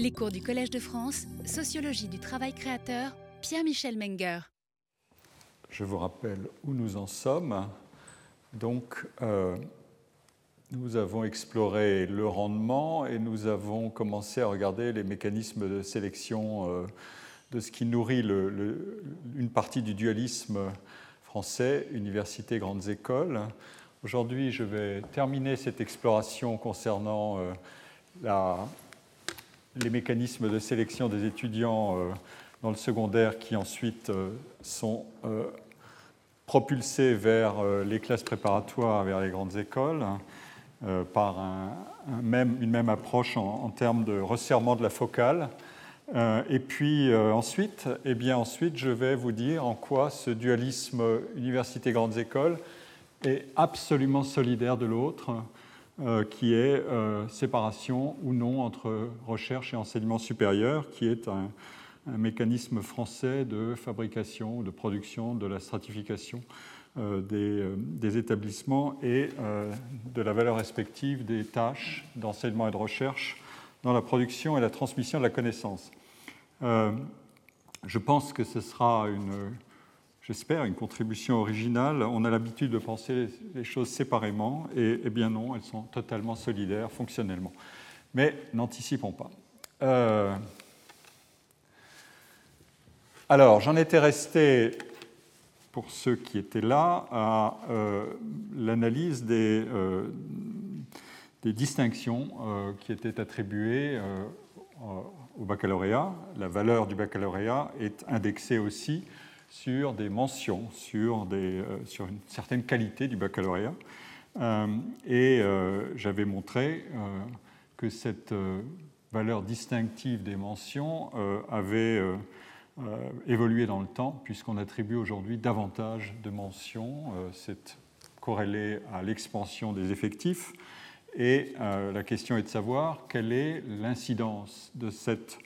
Les cours du Collège de France, Sociologie du travail créateur, Pierre-Michel Menger. Je vous rappelle où nous en sommes. Donc, euh, nous avons exploré le rendement et nous avons commencé à regarder les mécanismes de sélection euh, de ce qui nourrit une partie du dualisme français, université, grandes écoles. Aujourd'hui, je vais terminer cette exploration concernant euh, la, les mécanismes de sélection des étudiants euh, dans le secondaire qui ensuite euh, sont propulsés vers les classes préparatoires, vers les grandes écoles, par même, une même approche en, termes de resserrement de la focale. et puis ensuite, eh bien, ensuite, je vais vous dire en quoi ce dualisme université-grandes écoles est absolument solidaire de l'autre, euh, qui est euh, séparation ou non entre recherche et enseignement supérieur, qui est un, mécanisme français de fabrication, de production, de la stratification euh, des, établissements et de la valeur respective des tâches d'enseignement et de recherche dans la production et la transmission de la connaissance. je pense que ce sera une j'espère, une contribution originale. On a l'habitude de penser les choses séparément, et eh bien non, elles sont totalement solidaires fonctionnellement. Mais n'anticipons pas. Euh, alors, j'en étais resté, pour ceux qui étaient là, à euh, l'analyse des, euh, des, distinctions qui étaient attribuées au baccalauréat. La valeur du baccalauréat est indexée aussi sur des mentions, sur, des, euh, sur une certaine qualité du baccalauréat. Euh, et euh, j'avais montré que cette valeur distinctive des mentions avait évolué dans le temps, puisqu'on attribue aujourd'hui davantage de mentions. C'est corrélé à l'expansion des effectifs. Et la question est de savoir quelle est l'incidence de cette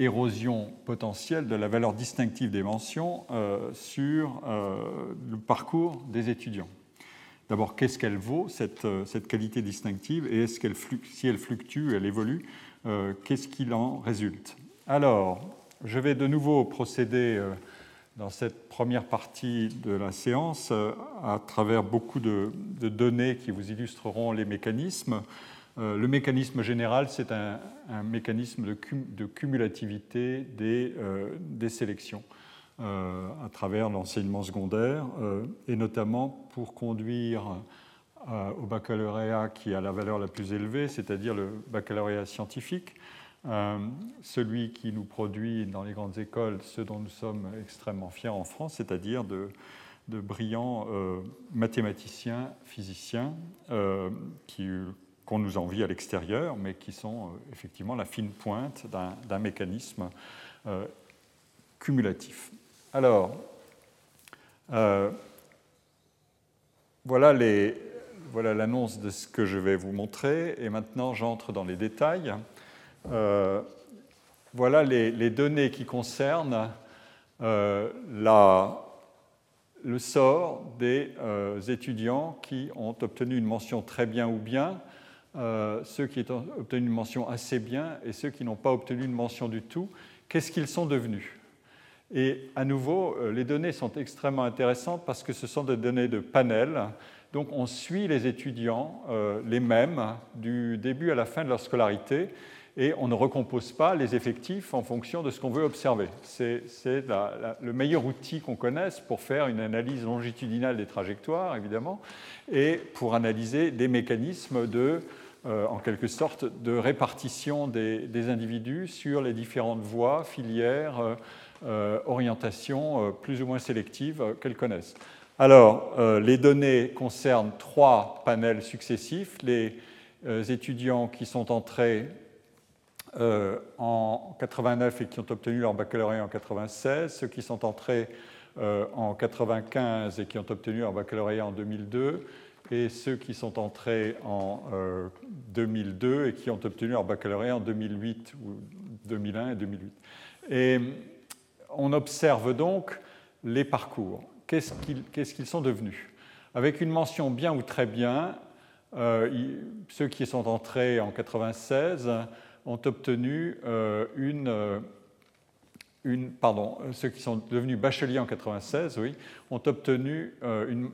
érosion potentielle de la valeur distinctive des mentions euh, sur euh, le parcours des étudiants. D'abord, qu'est-ce qu'elle vaut, cette, euh, cette, qualité distinctive, et est-ce qu'elle si elle fluctue, elle évolue, qu'est-ce qu'il en résulte? Alors, je vais de nouveau procéder dans cette première partie de la séance à travers beaucoup de, de données qui vous illustreront les mécanismes. Euh, le mécanisme général, c'est un, mécanisme de, cumulativité des, euh, sélections euh, à travers l'enseignement secondaire, et notamment pour conduire au baccalauréat qui a la valeur la plus élevée, c'est-à-dire le baccalauréat scientifique, celui qui nous produit dans les grandes écoles ce dont nous sommes extrêmement fiers en France, c'est-à-dire de, brillants mathématiciens, physiciens, qui qu'on nous envie à l'extérieur, mais qui sont euh, effectivement la fine pointe d'un mécanisme euh, cumulatif. Alors, euh, voilà l'annonce de ce que je vais vous montrer, et maintenant j'entre dans les détails. voilà les, données qui concernent le sort des étudiants qui ont obtenu une mention très bien ou bien euh, ceux qui ont obtenu une mention assez bien et ceux qui n'ont pas obtenu une mention du tout, qu'est-ce qu'ils sont devenus? Et à nouveau, euh, les données sont extrêmement intéressantes parce que ce sont des données de panel. Donc on suit les étudiants, euh, les mêmes, du début à la fin de leur scolarité, et on ne recompose pas les effectifs en fonction de ce qu'on veut observer. C'est le meilleur outil qu'on connaisse pour faire une analyse longitudinale des trajectoires, évidemment, et pour analyser des mécanismes de euh, en quelque sorte, de répartition des, individus sur les différentes voies, filières, euh, euh, orientations plus ou moins sélectives qu'elles connaissent. Alors, les données concernent trois panels successifs. Les étudiants qui sont entrés en 89 et qui ont obtenu leur baccalauréat en 96, ceux qui sont entrés en 95 et qui ont obtenu leur baccalauréat en 2002, et ceux qui sont entrés en 2002 euh, et qui ont obtenu leur baccalauréat en 2008 ou 2001 et 2008. Et on observe donc les parcours. Qu'est-ce qu'ils sont devenus? Avec une mention bien ou très bien, euh, ceux qui sont entrés en 96 ont obtenu une, une, pardon, ceux qui sont devenus bacheliers en 96, oui, ont obtenu une,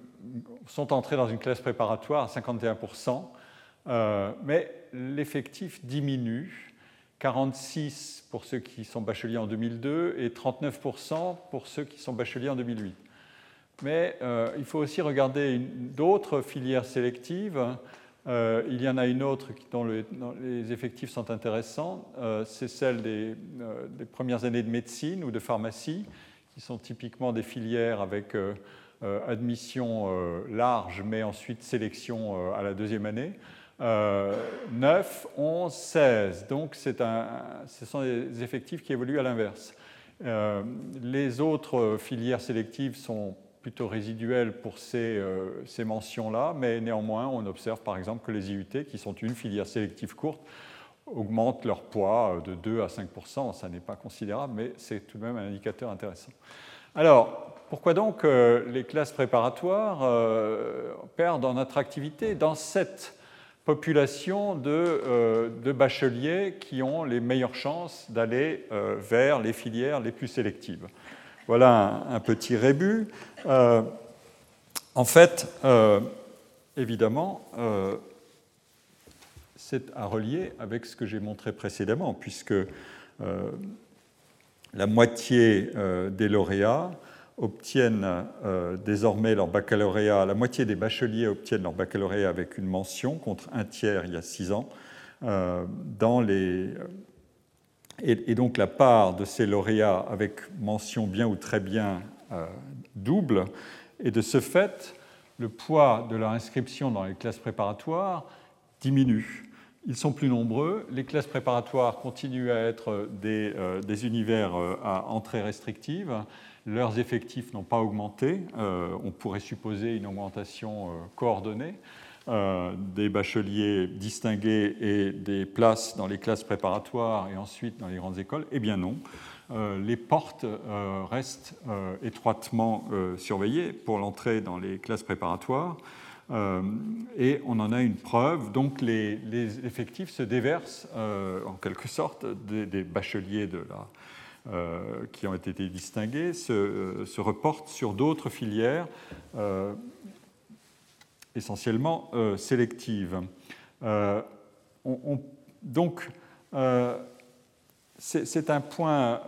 sont entrés dans une classe préparatoire à 51%, mais l'effectif diminue 46 pour ceux qui sont bacheliers en 2002 et 39% pour ceux qui sont bacheliers en 2008. Mais euh, il faut aussi regarder d'autres filières sélectives. Euh, il y en a une autre dont, les effectifs sont intéressants, euh, c'est celle des, des, premières années de médecine ou de pharmacie, qui sont typiquement des filières avec admission large, mais ensuite sélection à la deuxième année. 9, 11, 16. Donc un, ce sont des effectifs qui évoluent à l'inverse. Euh, les autres filières sélectives sont plutôt résiduelles pour ces, euh, ces mentions-là, mais néanmoins, on observe par exemple que les IUT, qui sont une filière sélective courte, augmentent leur poids de 2 à 5% Ça n'est pas considérable, mais c'est tout de même un indicateur intéressant. Alors, pourquoi donc euh, les classes préparatoires perdent en attractivité dans cette population euh, de, bacheliers qui ont les meilleures chances d'aller euh, vers les filières les plus sélectives? Voilà un, petit rébut. Euh, en fait, évidemment, c'est à relier avec ce que j'ai montré précédemment, puisque la moitié des lauréats obtiennent euh, désormais leur baccalauréat, la moitié des bacheliers obtiennent leur baccalauréat avec une mention contre un tiers il y a six ans. Euh, dans les, et, donc la part de ces lauréats avec mention bien ou très bien euh, double, et de ce fait, le poids de leur inscription dans les classes préparatoires diminue. Ils sont plus nombreux, les classes préparatoires continuent à être des, des univers à entrée restrictive, leurs effectifs n'ont pas augmenté. Euh, on pourrait supposer une augmentation euh, coordonnée euh, des bacheliers distingués et des places dans les classes préparatoires et ensuite dans les grandes écoles. Eh bien non. les portes restent étroitement surveillées pour l'entrée dans les classes préparatoires. et on en a une preuve. Donc les, effectifs se déversent en quelque sorte des bacheliers de euh, qui ont été distingués euh, se reportent sur d'autres filières euh, essentiellement sélectives. donc, c'est un point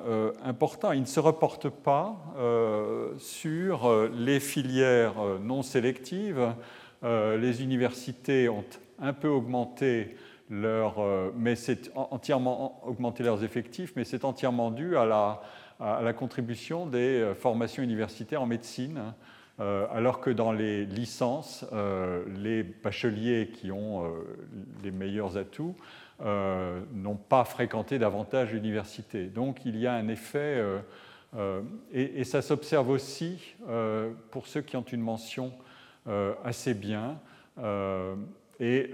important. Il ne se reporte pas sur les filières non sélectives. les universités ont un peu augmenté euh, entièrement augmenté leurs effectifs, mais c'est entièrement dû à la, contribution des euh, formations universitaires en médecine, euh, alors que dans les licences, les bacheliers qui ont les meilleurs atouts n'ont pas fréquenté davantage l'université. Donc il y a un effet, et, ça s'observe aussi pour ceux qui ont une mention assez bien. et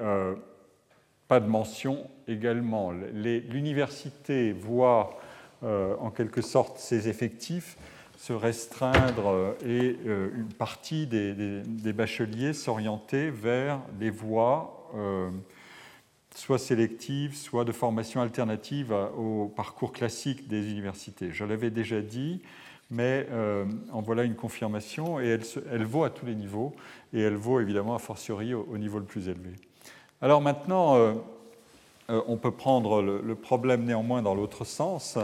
pas de mention également. L'université voit euh, en quelque sorte ses effectifs se restreindre euh, et euh, une partie des, bacheliers s'orienter vers les voies soit sélectives, soit de formation alternative au parcours classique des universités. Je l'avais déjà dit, mais en voilà une confirmation et elle, vaut à tous les niveaux et elle vaut évidemment a fortiori au niveau le plus élevé. Alors maintenant, euh, euh, on peut prendre le, problème néanmoins dans l'autre sens.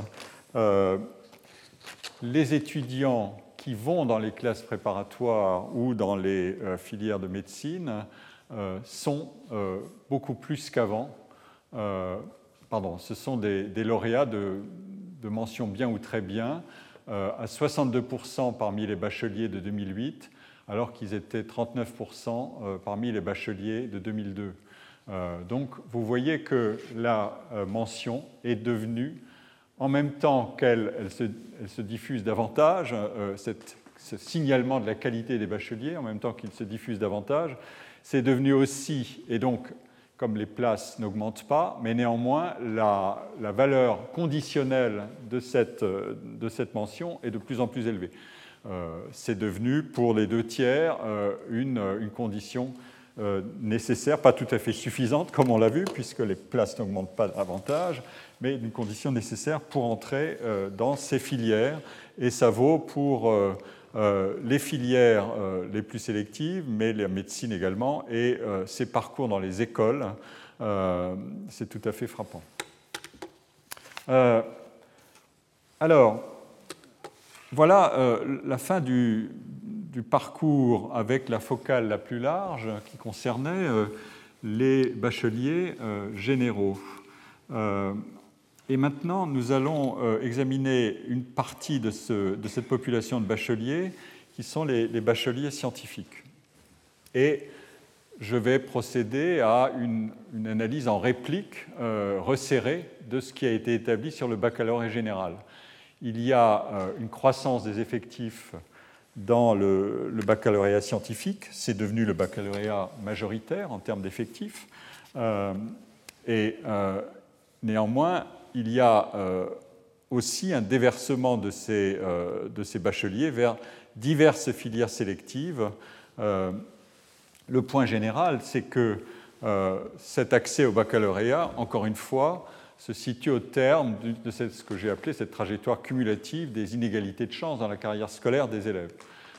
Euh, les étudiants qui vont dans les classes préparatoires ou dans les filières de médecine sont beaucoup plus qu'avant. pardon, ce sont des, lauréats de, de, mention bien ou très bien, à 62% parmi les bacheliers de 2008, alors qu'ils étaient 39% parmi les bacheliers de 2002. Euh, donc vous voyez que la euh, mention est devenue, en même temps qu'elle se, diffuse davantage, euh, ce signalement de la qualité des bacheliers, en même temps qu'il se diffuse davantage, c'est devenu aussi, et donc comme les places n'augmentent pas, mais néanmoins la, valeur conditionnelle de cette, mention est de plus en plus élevée. c'est devenu pour les deux tiers une, une condition nécessaire, pas tout à fait suffisante, comme on l'a vu, puisque les places n'augmentent pas davantage, mais une condition nécessaire pour entrer dans ces filières. Et ça vaut pour les filières les plus sélectives, mais la médecine également, et ces parcours dans les écoles. C'est tout à fait frappant. alors, voilà euh, la fin du, parcours avec la focale la plus large qui concernait euh, les bacheliers euh, généraux. Et maintenant, nous allons examiner une partie de, cette population de bacheliers qui sont les, bacheliers scientifiques. Et je vais procéder à une, analyse en réplique resserrée de ce qui a été établi sur le baccalauréat général il y a euh, une croissance des effectifs dans le, baccalauréat scientifique. C'est devenu le baccalauréat majoritaire en termes d'effectifs. Euh, et euh, néanmoins, il y a aussi un déversement de ces, de ces, bacheliers vers diverses filières sélectives. le point général, c'est que cet accès au baccalauréat, encore une fois, se situe au terme de ce que j'ai appelé cette trajectoire cumulative des inégalités de chance dans la carrière scolaire des élèves.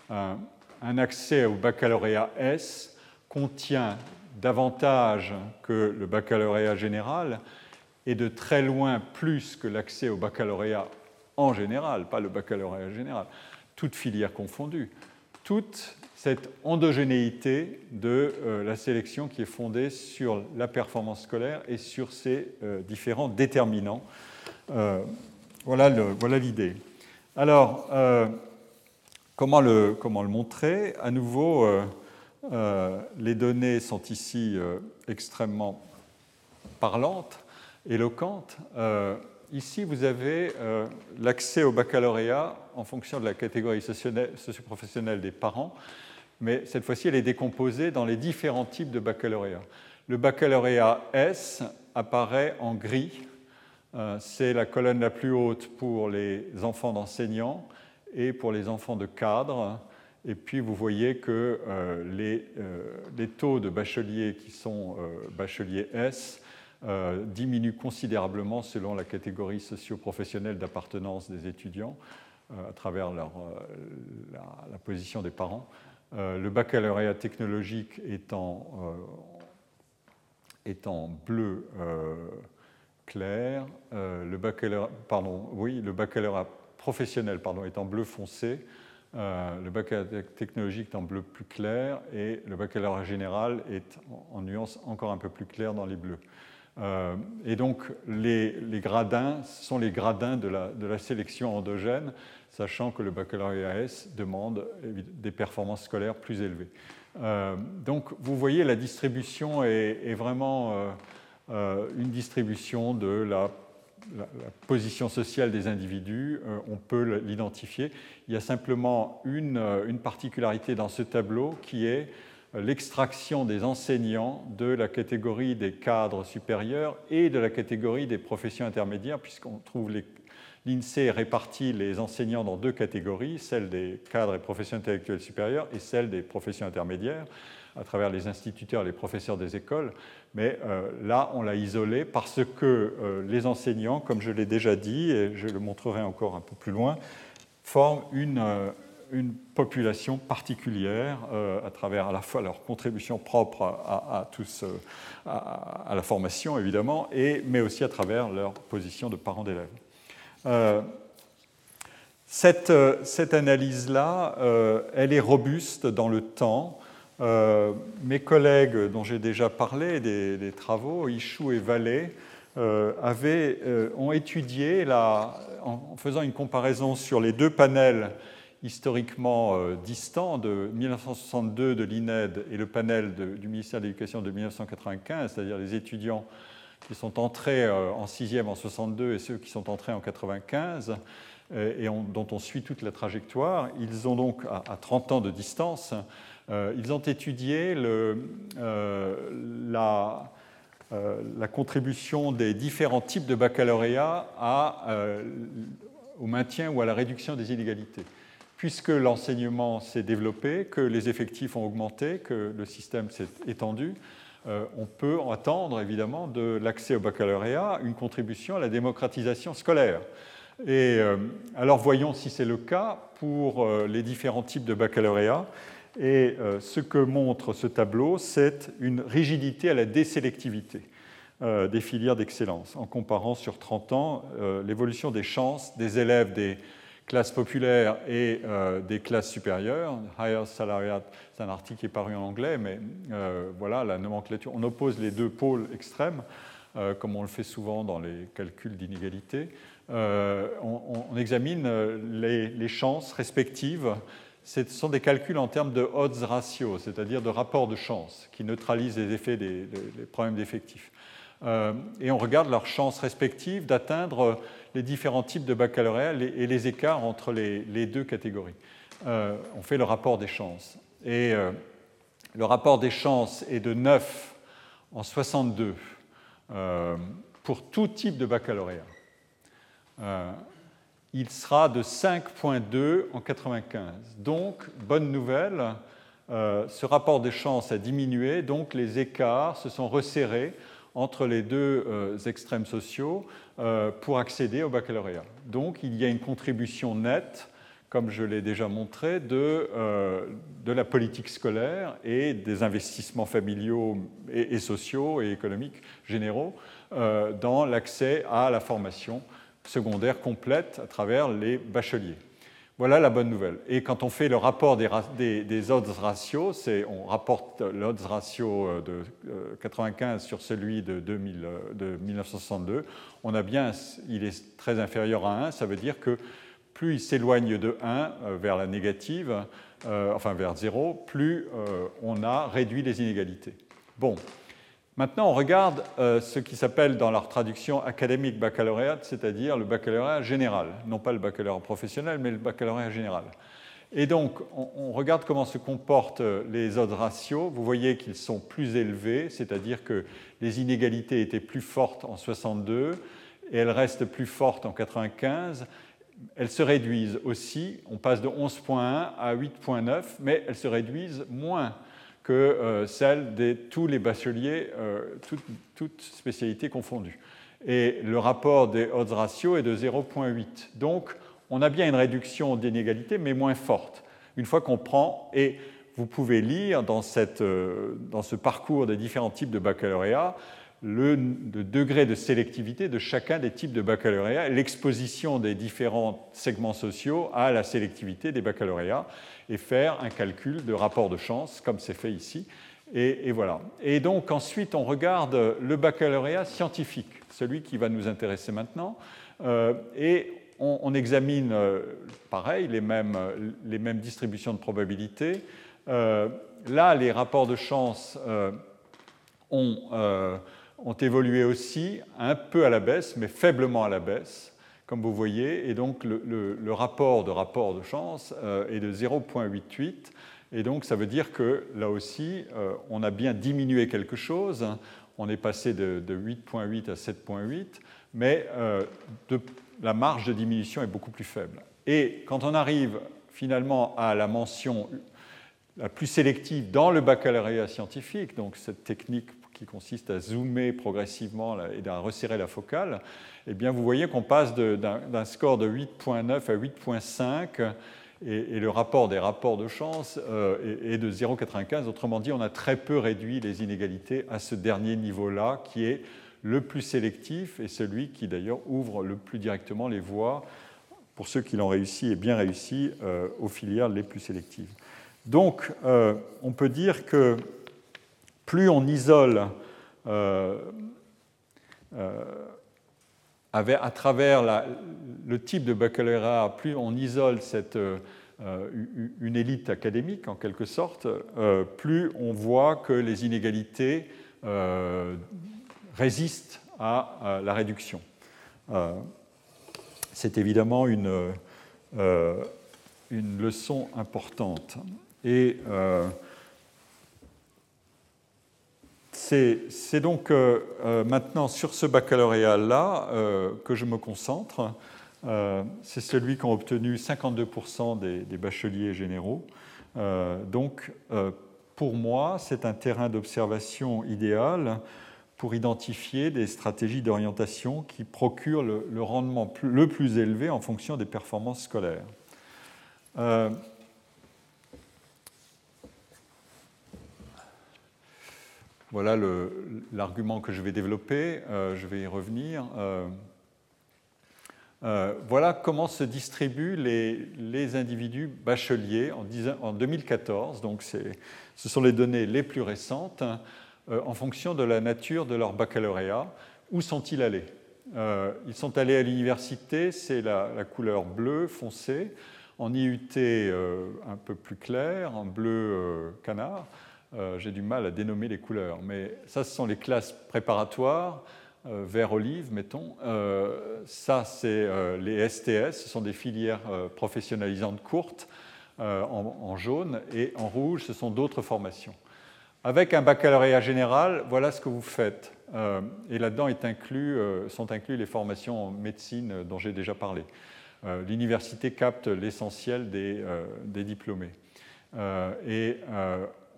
Un accès au baccalauréat S contient davantage que le baccalauréat général et de très loin plus que l'accès au baccalauréat en général, pas le baccalauréat général, toutes filières confondues. Toutes cette endogénéité de euh, la sélection qui est fondée sur la performance scolaire et sur ses euh, différents déterminants. Euh, voilà l'idée. Alors, comment le, comment, le, montrer? À nouveau, les données sont ici extrêmement parlantes, éloquentes. Ici, vous avez l'accès au baccalauréat en fonction de la catégorie socioprofessionnelle des parents mais cette fois-ci, elle est décomposée dans les différents types de baccalauréat. Le baccalauréat S apparaît en gris. Euh, c'est la colonne la plus haute pour les enfants d'enseignants et pour les enfants de cadres. Et puis vous voyez que euh, euh, les, taux de bacheliers qui sont bacheliers S diminuent considérablement selon la catégorie socio-professionnelle d'appartenance des étudiants à travers la, position des parents. Euh, le baccalauréat technologique est en, euh, bleu euh, clair, le, baccalauréat, pardon, oui, le professionnel pardon, est en bleu foncé, le baccalauréat technologique est en bleu plus clair et le baccalauréat général est en, nuance encore un peu plus claire dans les bleus. Et donc les, gradins sont les gradins de la, sélection endogène sachant que le baccalauréat S demande des performances scolaires plus élevées. Euh, donc vous voyez, la distribution est, vraiment euh, euh, une distribution de la, position sociale des individus, on peut l'identifier. Il y a simplement une, particularité dans ce tableau qui est l'extraction des enseignants de la catégorie des cadres supérieurs et de la catégorie des professions intermédiaires, puisqu'on trouve L'INSEE répartit les enseignants dans deux catégories, celle des cadres et professions intellectuelles supérieures et celle des professions intermédiaires, à travers les instituteurs et les professeurs des écoles. Mais euh, là, on l'a isolé parce que euh, les enseignants, comme je l'ai déjà dit, et je le montrerai encore un peu plus loin, forment une, euh, une population particulière à travers à la fois leur contribution propre à, tous, à, à, la formation évidemment, et, mais aussi à travers leur position de parents d'élèves. Euh, euh, cette, analyse-là, euh, elle est robuste dans le temps. mes collègues dont j'ai déjà parlé des, travaux, Ichou et Vallée, ont étudié, en, faisant une comparaison sur les deux panels historiquement distants de 1962 de l'INED et le panel du ministère de l'Éducation de 1995, c'est-à-dire les étudiants qui sont entrés euh, en sixième en 62 et ceux qui sont entrés en 95 euh, et dont on suit toute la trajectoire, ils ont donc à, 30 ans de distance, euh, ils ont étudié la, contribution des différents types de baccalauréat à, au maintien ou à la réduction des inégalités. Puisque l'enseignement s'est développé, que les effectifs ont augmenté, que le système s'est étendu, euh, on peut attendre évidemment de l'accès au baccalauréat une contribution à la démocratisation scolaire. Et euh, alors voyons si c'est le cas pour euh, les différents types de baccalauréat. Et ce que montre ce tableau, c'est une rigidité à la désélectivité des filières d'excellence, en comparant sur 30 ans l'évolution des chances des élèves des classes populaires et euh, des classes supérieures. Higher salariat, c'est un article qui est paru en anglais, mais euh, voilà la nomenclature. On oppose les deux pôles extrêmes, euh, comme on le fait souvent dans les calculs d'inégalité. On, examine les, chances respectives. Ce sont des calculs en termes de odds ratio, c'est-à-dire de rapport de chance, qui neutralisent les effets des problèmes d'effectifs. et on regarde leurs chances respectives d'atteindre les différents types de baccalauréat et les écarts entre les, deux catégories. Euh, on fait le rapport des chances. Et euh, le rapport des chances est de 9 en 62 euh, pour tout type de baccalauréat. il sera de 5.2 en 95. Donc, bonne nouvelle, ce rapport des chances a diminué, donc les écarts se sont resserrés entre les deux euh, extrêmes sociaux euh, pour accéder au baccalauréat. Donc il y a une contribution nette, comme je l'ai déjà montré, de, euh, de, la politique scolaire et des investissements familiaux et, sociaux et économiques généraux dans l'accès à la formation secondaire complète à travers les bacheliers. Voilà la bonne nouvelle. Et quand on fait le rapport des, odds ratios, on rapporte l'odds ratio euh, de 95 euh, sur celui de, 1962, on a bien, il est très inférieur à 1, ça veut dire que plus il s'éloigne de 1 euh, vers la négative, enfin vers 0, plus on a réduit les inégalités. Bon, Maintenant, on regarde euh, ce qui s'appelle dans leur traduction académique baccalauréat, c'est-à-dire le baccalauréat général, non pas le baccalauréat professionnel, mais le baccalauréat général. Et donc, on, regarde comment se comportent les autres ratios. Vous voyez qu'ils sont plus élevés, c'est-à-dire que les inégalités étaient plus fortes en 62 et elles restent plus fortes en 95. Elles se réduisent aussi, on passe de 11.1 à 8.9, mais elles se réduisent moins que euh, celle de tous les bacheliers, euh, toutes, spécialités confondues. Et le rapport des odds ratio est de 0,8. Donc, on a bien une réduction d'inégalité, mais moins forte. Une fois qu'on prend, et vous pouvez lire dans, cette, euh, dans ce parcours des différents types de baccalauréat, le, degré de sélectivité de chacun des types de baccalauréat, l'exposition des différents segments sociaux à la sélectivité des baccalauréats et faire un calcul de rapport de chance, comme c'est fait ici. Et, voilà. Et donc ensuite, on regarde le baccalauréat scientifique, celui qui va nous intéresser maintenant, euh, et on, examine, euh, pareil, les mêmes, les mêmes, distributions de probabilités. Euh, là, les rapports de chance ont ont évolué aussi un peu à la baisse, mais faiblement à la baisse, comme vous voyez. Et donc le, rapport de rapport de chance euh, est de 0,88. Et donc ça veut dire que là aussi, euh, on a bien diminué quelque chose. On est passé de, 8,8 à 7,8, mais euh, la marge de diminution est beaucoup plus faible. Et quand on arrive finalement à la mention la plus sélective dans le baccalauréat scientifique, donc cette technique qui consiste à zoomer progressivement et à resserrer la focale, eh bien vous voyez qu'on passe d'un score de 8.9 à 8.5 et, le rapport des rapports de chance euh, est, de 0,95. Autrement dit, on a très peu réduit les inégalités à ce dernier niveau-là, qui est le plus sélectif et celui qui d'ailleurs ouvre le plus directement les voies, pour ceux qui l'ont réussi et bien réussi, euh, aux filières les plus sélectives. Donc, euh, on peut dire que plus on isole euh, euh, à travers le type de baccalauréat, plus on isole cette, euh, une élite académique en quelque sorte, plus on voit que les inégalités résistent à, la réduction. C'est évidemment une, une leçon importante. Et c'est donc euh, euh, maintenant sur ce baccalauréat-là euh, que je me concentre. c'est celui qu'ont obtenu 52% des, bacheliers généraux. donc, pour moi, c'est un terrain d'observation idéal pour identifier des stratégies d'orientation qui procurent le, rendement le plus élevé en fonction des performances scolaires. Voilà l'argument que je vais développer, euh, je vais y revenir. Euh, voilà comment se distribuent les, individus bacheliers en, en 2014. Donc ce sont les données les plus récentes. Euh, en fonction de la nature de leur baccalauréat. Où sont-ils allés euh, Ils sont allés à l'université, c'est la, couleur bleue foncé, en IUT euh, un peu plus clair, en bleu canard. J'ai du mal à dénommer les couleurs, mais ça, ce sont les classes préparatoires, vert olive, mettons. ça, c'est les STS, ce sont des filières professionnalisantes courtes en, jaune, et en rouge, ce sont d'autres formations. Avec un baccalauréat général, voilà ce que vous faites. Euh, et là-dedans euh, sont inclus les formations en médecine dont j'ai déjà parlé. Euh, l'université capte l'essentiel des, diplômés. et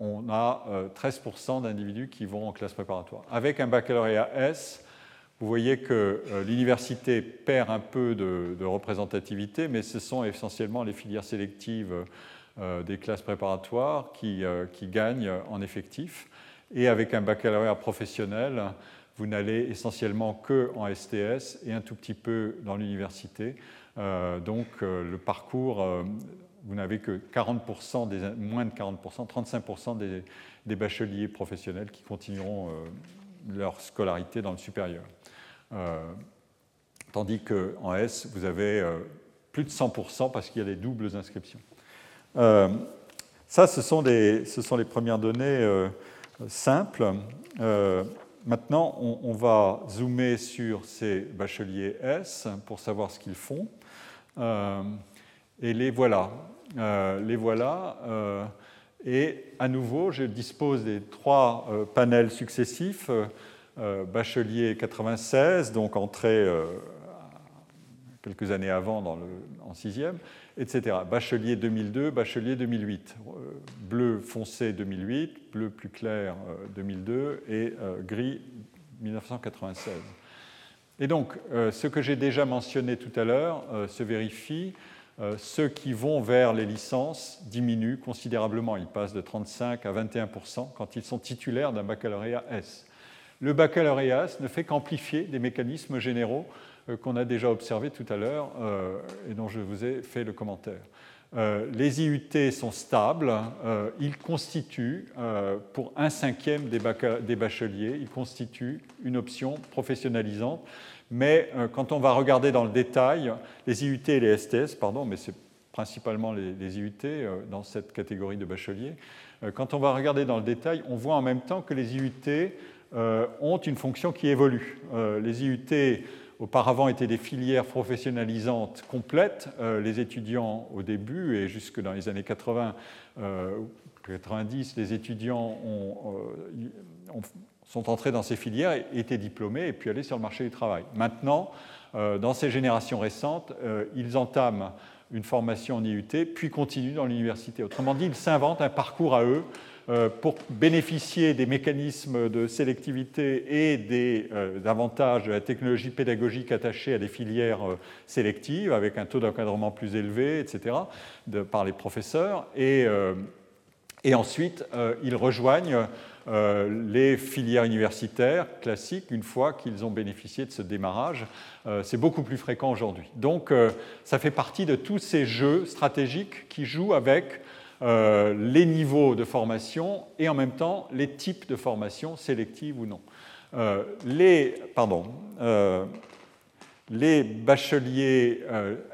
on a 13% d'individus qui vont en classe préparatoire. Avec un baccalauréat S, vous voyez que l'université perd un peu de, représentativité, mais ce sont essentiellement les filières sélectives euh, des classes préparatoires qui, euh, gagnent en effectif. Et avec un baccalauréat professionnel, vous n'allez essentiellement que en STS et un tout petit peu dans l'université. Euh, donc le parcours, vous n'avez que 40% des, moins de 40%, 35% des, bacheliers professionnels qui continueront leur scolarité dans le supérieur. tandis qu'en S, vous avez plus de 100% parce qu'il y a des doubles inscriptions. Euh, ça, ce sont, les premières données euh, simples. Euh, maintenant, on, va zoomer sur ces bacheliers S pour savoir ce qu'ils font. et les voilà. Les voilà. et à nouveau, je dispose des trois panels successifs. bachelier 96, donc entrée quelques années avant dans en sixième, etc. Bachelier 2002, Bachelier 2008, euh, bleu foncé 2008, bleu plus clair 2002 euh, et euh, gris 1996. Et donc, ce que j'ai déjà mentionné tout à l'heure se vérifie. Ceux qui vont vers les licences diminuent considérablement. Ils passent de 35 à 21% quand ils sont titulaires d'un baccalauréat S. Le baccalauréat S ne fait qu'amplifier des mécanismes généraux euh, qu'on a déjà observé tout à l'heure euh, et dont je vous ai fait le commentaire. Euh, les IUT sont stables, ils constituent, pour un cinquième des, bacheliers, ils constituent une option professionnalisante. Mais quand on va regarder dans le détail, les IUT et les STS, pardon, mais c'est principalement les, IUT dans cette catégorie de bacheliers, quand on va regarder dans le détail, on voit en même temps que les IUT ont une fonction qui évolue. les IUT auparavant étaient des filières professionnalisantes complètes. Euh, les étudiants au début et jusque dans les années 80, 90, euh, les étudiants euh, sont entrés dans ces filières, étaient diplômés et puis allaient sur le marché du travail. Maintenant, dans ces générations récentes, ils entament une formation en IUT, puis continuent dans l'université. Autrement dit, ils s'inventent un parcours à eux euh, pour bénéficier des mécanismes de sélectivité et des euh, avantages de la technologie pédagogique attachée à des filières euh, sélectives, avec un taux d'encadrement plus élevé, etc., par les professeurs. Et ensuite, ils rejoignent les filières universitaires classiques une fois qu'ils ont bénéficié de ce démarrage. C'est beaucoup plus fréquent aujourd'hui. Donc, ça fait partie de tous ces jeux stratégiques qui jouent avec euh, les niveaux de formation et en même temps les types de formation, sélectives ou non. Euh, les, pardon, euh, les bacheliers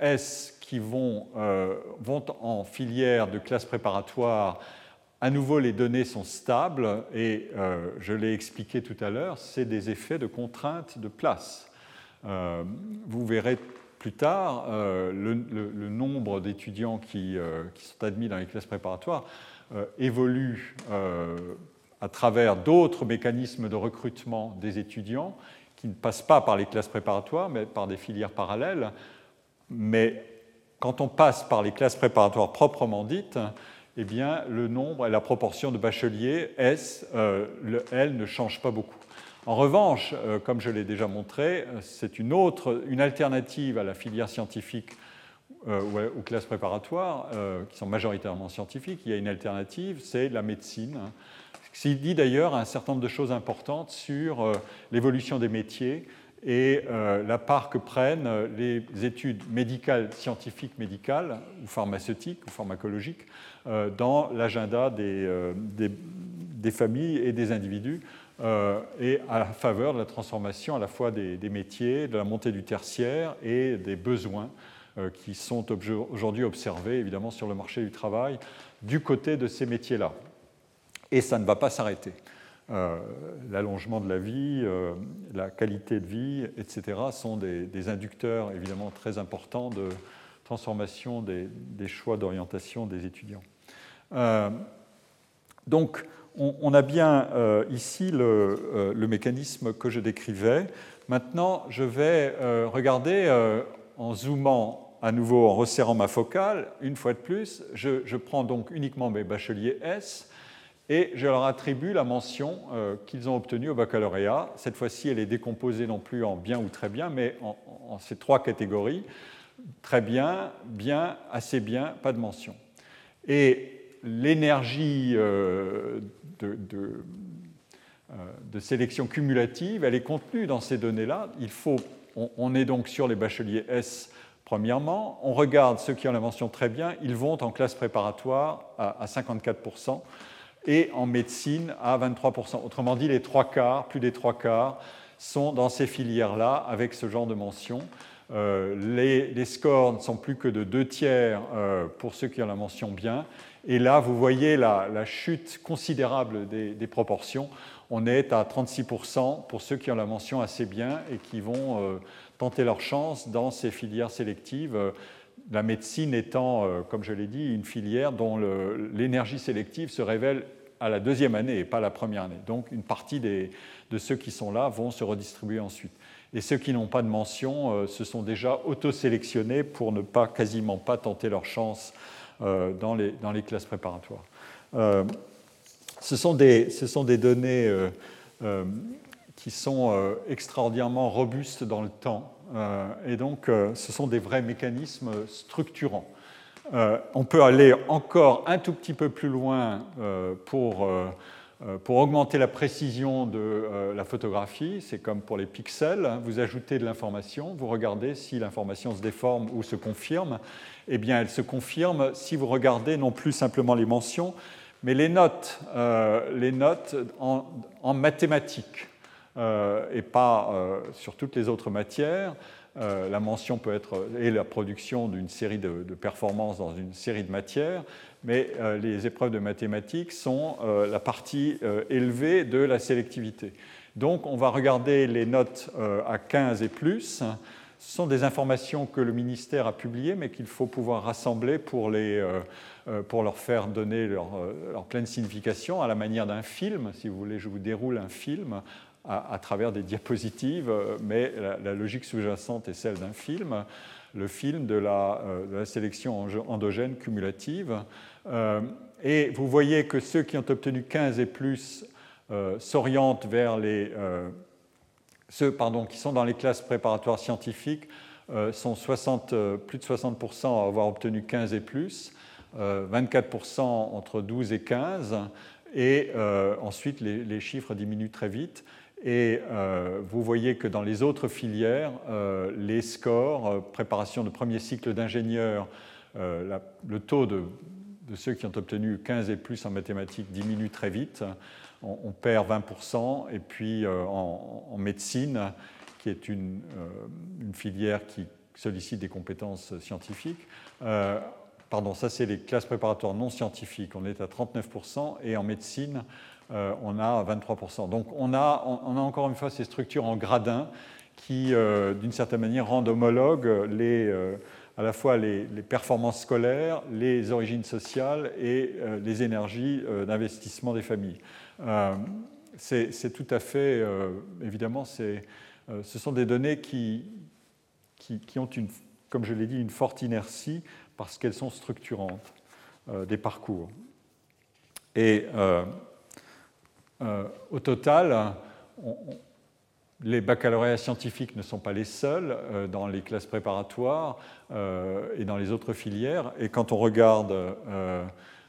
S qui vont, vont en filière de classe préparatoire, à nouveau les données sont stables et je l'ai expliqué tout à l'heure, c'est des effets de contrainte de place. vous verrez plus tard, euh, le, nombre d'étudiants qui, euh, qui, sont admis dans les classes préparatoires euh, évolue à travers d'autres mécanismes de recrutement des étudiants qui ne passent pas par les classes préparatoires, mais par des filières parallèles. mais quand on passe par les classes préparatoires proprement dites, eh bien, le nombre et la proportion de bacheliers S, le L ne change pas beaucoup. En revanche, comme je l'ai déjà montré, c'est une autre, une alternative à la filière scientifique euh, aux classes préparatoires, euh, qui sont majoritairement scientifiques, il y a une alternative, c'est la médecine, ce qui dit d'ailleurs un certain nombre de choses importantes sur euh, l'évolution des métiers et la part que prennent les études médicales, scientifiques médicales, ou pharmaceutiques, ou pharmacologiques, dans l'agenda des, des, familles et des individus, et à faveur de la transformation à la fois des, des métiers, de la montée du tertiaire et des besoins euh, qui sont aujourd'hui observés évidemment sur le marché du travail du côté de ces métiers-là. Et ça ne va pas s'arrêter. Euh, l'allongement de la vie, euh, la qualité de vie, etc., sont des, inducteurs évidemment très importants de transformation des, choix d'orientation des étudiants. donc, on, a bien ici le, le, mécanisme que je décrivais. Maintenant, je vais regarder en zoomant à nouveau, en resserrant ma focale, une fois de plus, je, prends donc uniquement mes bacheliers S et je leur attribue la mention euh, qu'ils ont obtenue au baccalauréat. Cette fois-ci, elle est décomposée non plus en bien ou très bien, mais en, ces trois catégories. Très bien, bien, assez bien, pas de mention. Et l'énergie euh, de, euh, de, sélection cumulative, elle est contenue dans ces données-là. Il faut on, est donc sur les bacheliers S premièrement. On regarde ceux qui ont la mention très bien, ils vont en classe préparatoire à, 54% et en médecine à 23%. Autrement dit, les trois quarts, plus des trois quarts, sont dans ces filières-là avec ce genre de mention. Euh, les, scores ne sont plus que de deux tiers euh, pour ceux qui ont la mention bien. Et là, vous voyez la, chute considérable des, proportions. On est à 36% pour ceux qui ont la mention assez bien et qui vont euh, tenter leur chance dans ces filières sélectives. La médecine étant, comme je l'ai dit, une filière dont l'énergie sélective se révèle à la deuxième année et pas la première année. Donc une partie de ceux qui sont là vont se redistribuer ensuite. Et ceux qui n'ont pas de mention euh, se sont déjà auto-sélectionnés pour ne pas quasiment pas tenter leur chance euh, dans, les, classes préparatoires. ce, sont des, ce sont des données qui sont euh, extraordinairement robustes dans le temps. Euh, et donc, euh, ce sont des vrais mécanismes structurants. on peut aller encore un tout petit peu plus loin pour, pour augmenter la précision de la photographie. C'est comme pour les pixels. Vous ajoutez de l'information, vous regardez si l'information se déforme ou se confirme. Eh bien, elle se confirme si vous regardez non plus simplement les mentions, mais les notes, les notes en, mathématiques. Euh, et pas euh, sur toutes les autres matières. Euh, la mention peut être et la production d'une série de, performances dans une série de matières, mais les épreuves de mathématiques sont la partie élevée de la sélectivité. Donc on va regarder les notes à 15 et plus. Ce sont des informations que le ministère a publiées, mais qu'il faut pouvoir rassembler pour, les, pour leur faire donner leur, pleine signification à la manière d'un film. Si vous voulez, je vous déroule un film à, travers des diapositives, euh, mais la, logique sous-jacente est celle d'un film, le film de la, euh, sélection endogène cumulative. Euh, et vous voyez que ceux qui ont obtenu 15 et plus s'orientent vers les... ceux pardon, qui sont dans les classes préparatoires scientifiques sont 60, plus de 60% à avoir obtenu 15 et plus, 24% entre 12 et 15, et ensuite les, chiffres diminuent très vite. Et euh, vous voyez que dans les autres filières, euh, les scores, euh, préparation de premier cycle d'ingénieur, le taux de, ceux qui ont obtenu 15 et plus en mathématiques diminue très vite. On, perd 20%. Et puis en, médecine, qui est une, une, filière qui sollicite des compétences scientifiques, pardon, ça c'est les classes préparatoires non scientifiques, on est à 39%. Et en médecine, euh, on a 23%. Donc on a, encore une fois ces structures en gradins qui, euh, d'une certaine manière, rendent homologues les, euh, à la fois les, performances scolaires, les origines sociales et les énergies d'investissement des familles. c'est tout à fait, évidemment, ce sont des données qui, qui, ont une comme je l'ai dit, une forte inertie parce qu'elles sont structurantes des parcours. Et au total, les baccalauréats scientifiques ne sont pas les seuls euh, dans les classes préparatoires euh, et dans les autres filières. Et quand on regarde euh,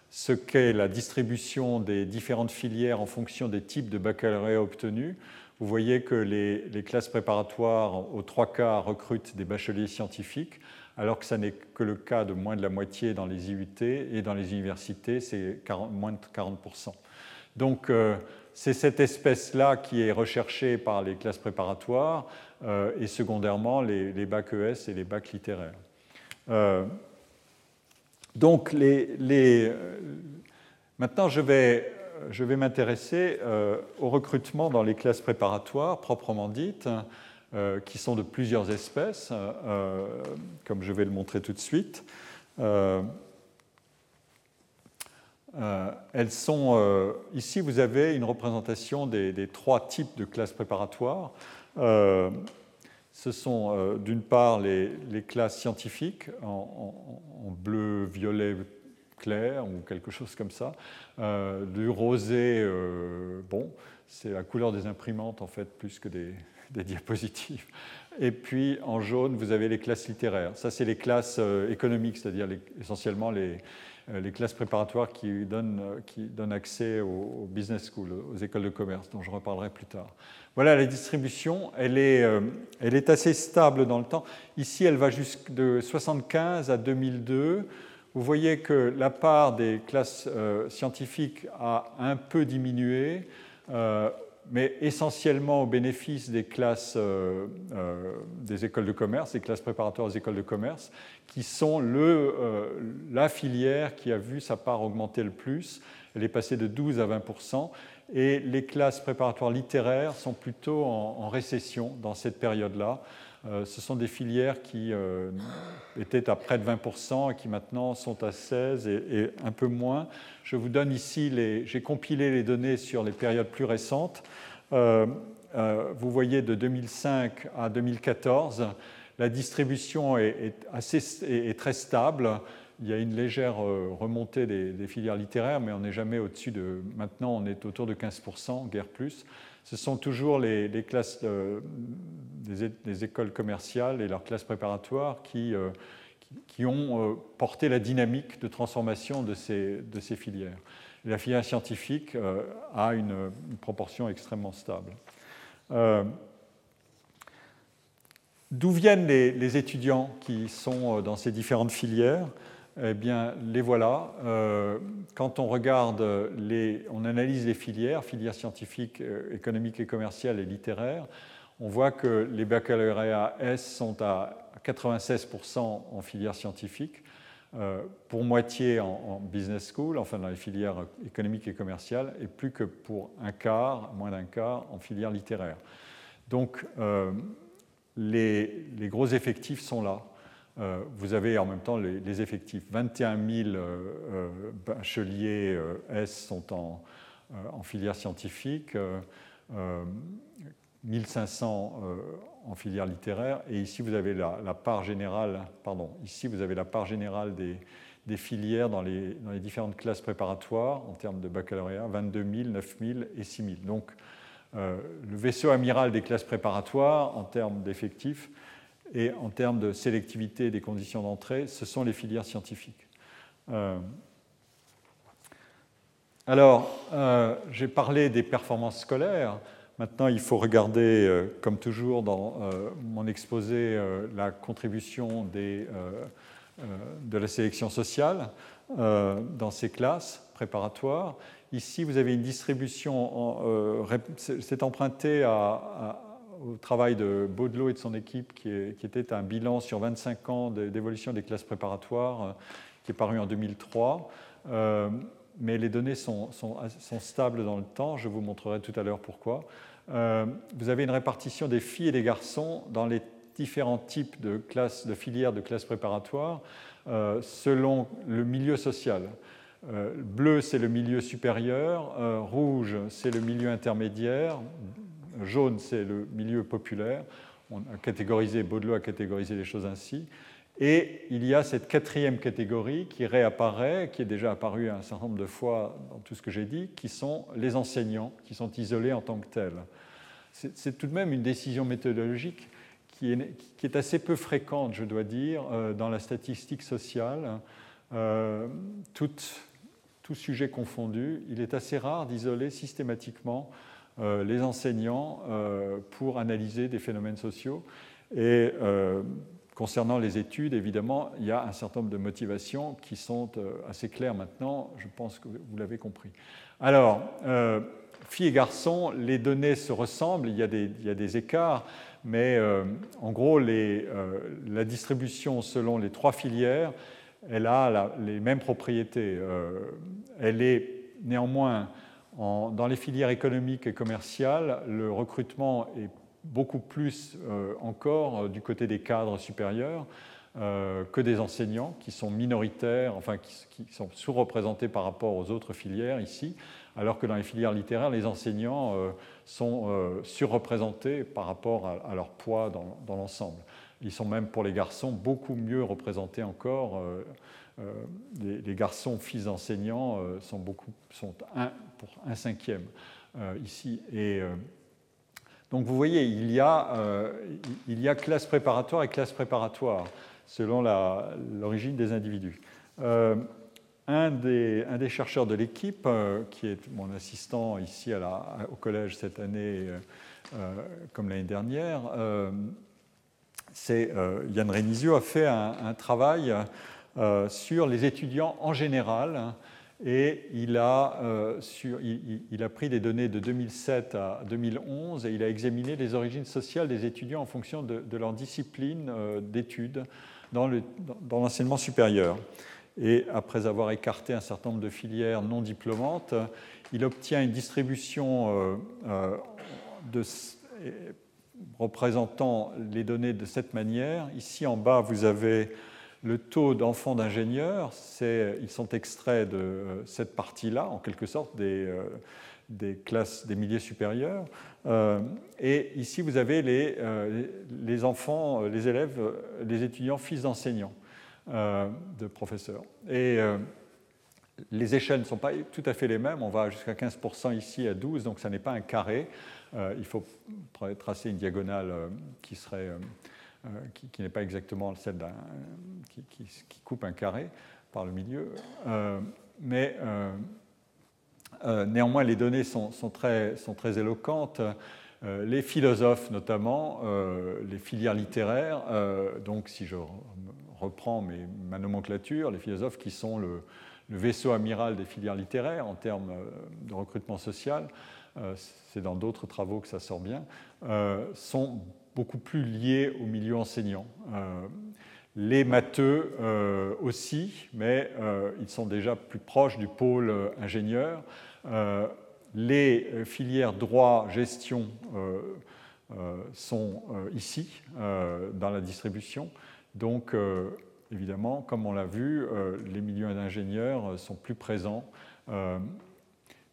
ce qu'est la distribution des différentes filières en fonction des types de baccalauréats obtenus, vous voyez que les, classes préparatoires, aux trois quarts, recrutent des bacheliers scientifiques, alors que ça n'est que le cas de moins de la moitié dans les IUT et dans les universités, c'est moins de 40%. Donc, c'est cette espèce-là qui est recherchée par les classes préparatoires euh, et secondairement les, bacs ES et les bacs littéraires. Euh, donc, euh, maintenant, je vais, m'intéresser au recrutement dans les classes préparatoires proprement dites, qui sont de plusieurs espèces, comme je vais le montrer tout de suite. Euh, elles sont, euh, ici, vous avez une représentation des, trois types de classes préparatoires. Euh, ce sont d'une part les, classes scientifiques en, bleu, violet clair ou quelque chose comme ça. du rosé, bon, c'est la couleur des imprimantes en fait plus que des, diapositives. Et puis en jaune, vous avez les classes littéraires. Ça, c'est les classes économiques, c'est-à-dire essentiellement les, les classes préparatoires qui donnent, euh, qui donnent accès aux, business schools, aux écoles de commerce, dont je reparlerai plus tard. Voilà, la distribution, elle est, euh, elle est assez stable dans le temps. Ici, elle va jusque de 75 à 2002. Vous voyez que la part des classes scientifiques a un peu diminué mais essentiellement au bénéfice des classes euh, euh, des écoles de commerce, des classes préparatoires aux écoles de commerce, qui sont le, euh, la filière qui a vu sa part augmenter le plus. Elle est passée de 12 à 20% et les classes préparatoires littéraires sont plutôt en, récession dans cette période-là. Ce sont des filières qui étaient à près de 20% et qui maintenant sont à 16 et, et un peu moins. Je vous donne ici, les, j'ai compilé les données sur les périodes plus récentes. Euh, euh, vous voyez de 2005 à 2014, la distribution est, assez, très stable. Il y a une légère euh, remontée des, filières littéraires, mais on n'est jamais au-dessus de. Maintenant, on est autour de 15%, guère plus. Ce sont toujours les, classes des, écoles commerciales et leurs classes préparatoires qui, qui ont porté la dynamique de transformation de ces, de ces filières la filière scientifique euh, a une, proportion extrêmement stable. Euh, d'où viennent les, étudiants qui sont euh, dans ces différentes filières? Eh bien, les voilà. quand on regarde, les, on analyse les filières, filières scientifiques, économiques et commerciales et littéraires, on voit que les baccalauréats S sont à 96% en filière scientifique, euh, pour moitié en, business school, enfin dans les filières économiques et commerciales, et plus que pour un quart, moins d'un quart, en filière littéraire. Donc euh, les, gros effectifs sont là. Euh, vous avez en même temps les, effectifs. 21 000 bacheliers S sont en, en filière scientifique, 1500 en filière littéraire. Et ici, vous avez la, part générale, pardon, ici, vous avez la part générale des, filières dans les, différentes classes préparatoires en termes de baccalauréat 22 000, 9 000 et 6 000. Donc, euh, le vaisseau amiral des classes préparatoires en termes d'effectifs et en termes de sélectivité des conditions d'entrée, ce sont les filières scientifiques. Euh, alors, euh, j'ai parlé des performances scolaires. Maintenant, il faut regarder, euh, comme toujours dans mon exposé, la contribution de la sélection sociale dans ces classes préparatoires. Ici, vous avez une distribution, c'est emprunté au travail de Baudelot et de son équipe, qui, était un bilan sur 25 ans d'évolution des classes préparatoires, qui est paru en 2003 mais les données sont, stables dans le temps. Je vous montrerai tout à l'heure pourquoi. Euh, vous avez une répartition des filles et des garçons dans les différents types de, filières de classes préparatoires euh, selon le milieu social. Euh, bleu, c'est le milieu supérieur, rouge, c'est le milieu intermédiaire, jaune, c'est le milieu populaire. On a catégorisé, Baudelot a catégorisé les choses ainsi. Et il y a cette quatrième catégorie qui réapparaît, qui est déjà apparue un certain nombre de fois dans tout ce que j'ai dit, qui sont les enseignants, qui sont isolés en tant que tels. C'est tout de même une décision méthodologique qui est, assez peu fréquente, je dois dire, euh, dans la statistique sociale. Euh, tout, sujet confondu, il est assez rare d'isoler systématiquement les enseignants pour analyser des phénomènes sociaux. Et concernant les études, évidemment, il y a un certain nombre de motivations qui sont assez claires maintenant, je pense que vous l'avez compris. Alors, filles et garçons, les données se ressemblent, il y a des, écarts, mais euh, en gros, euh, la distribution selon les trois filières, elle a les mêmes propriétés. Euh, elle est néanmoins, dans les filières économiques et commerciales, le recrutement est beaucoup plus encore du côté des cadres supérieurs. que des enseignants qui sont minoritaires, enfin qui sont sous-représentés par rapport aux autres filières ici alors que dans les filières littéraires, les enseignants euh, sont euh, surreprésentés par rapport à, leur poids dans, l'ensemble. Ils sont même pour les garçons beaucoup mieux représentés encore. Euh, les, garçons fils d'enseignants sont, beaucoup, sont un, pour un cinquième ici. Et, donc vous voyez, il y, a, il y a classe préparatoire et classe préparatoire selon l'origine des individus un des, chercheurs de l'équipe, euh, qui est mon assistant ici au collège cette année, euh, euh, comme l'année dernière, c'est Yann Renizio, a fait un, travail sur les étudiants en général. Et il a, il, a, pris des données de 2007 à 2011 et il a examiné les origines sociales des étudiants en fonction de, leur discipline d'études dans l'enseignement supérieur et après avoir écarté un certain nombre de filières non diplômantes, il obtient une distribution euh, euh, représentant les données de cette manière. Ici en bas, vous avez le taux d'enfants d'ingénieurs, ils sont extraits de euh, cette partie-là, en quelque sorte, des, des, classes des milliers supérieurs. et ici, vous avez les, les enfants, les élèves, les étudiants fils d'enseignants. Euh, de professeurs. Et euh, les échelles ne sont pas tout à fait les mêmes. On va jusqu'à 15% ici à 12, donc ça n'est pas un carré. Euh, il faut tracer une diagonale qui serait qui, n'est pas exactement celle qui, coupe un carré par le milieu. mais néanmoins, les données sont, très, éloquentes. les philosophes, notamment, les filières littéraires, donc si je reprend mes, ma nomenclature, les philosophes qui sont le, vaisseau amiral des filières littéraires en termes euh, de recrutement social, euh, c'est dans d'autres travaux que ça sort bien, euh, sont beaucoup plus liés au milieu enseignant. les matheux aussi, mais ils sont déjà plus proches du pôle ingénieur. les filières droit, gestion sont ici, dans la distribution. Donc, euh, évidemment, comme on l'a vu, euh, les milieux d'ingénieurs sont plus présents. Euh,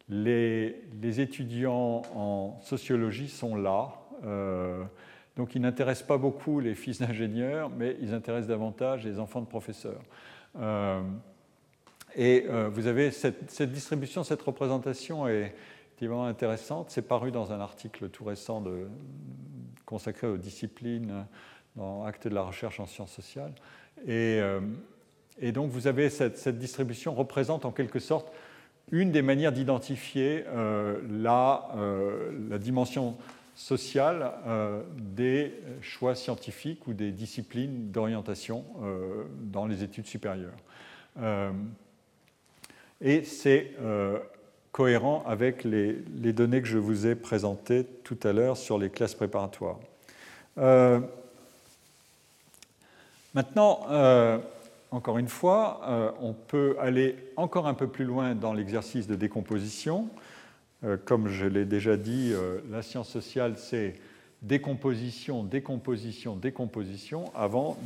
les, étudiants en sociologie sont là. Donc, ils n'intéressent pas beaucoup les fils d'ingénieurs, mais ils intéressent davantage les enfants de professeurs. et vous avez cette, cette, distribution, cette représentation est effectivement intéressante. C'est paru dans un article tout récent consacré aux disciplines dans Acte de la recherche en sciences sociales. Et, euh, et donc vous avez cette, distribution représente en quelque sorte une des manières d'identifier euh, la, euh, la, dimension sociale des choix scientifiques ou des disciplines d'orientation dans les études supérieures. et c'est cohérent avec les, données que je vous ai présentées tout à l'heure sur les classes préparatoires. Maintenant, euh, encore une fois, euh, on peut aller encore un peu plus loin dans l'exercice de décomposition. Euh, comme je l'ai déjà dit, la science sociale, c'est décomposition, décomposition, décomposition, avant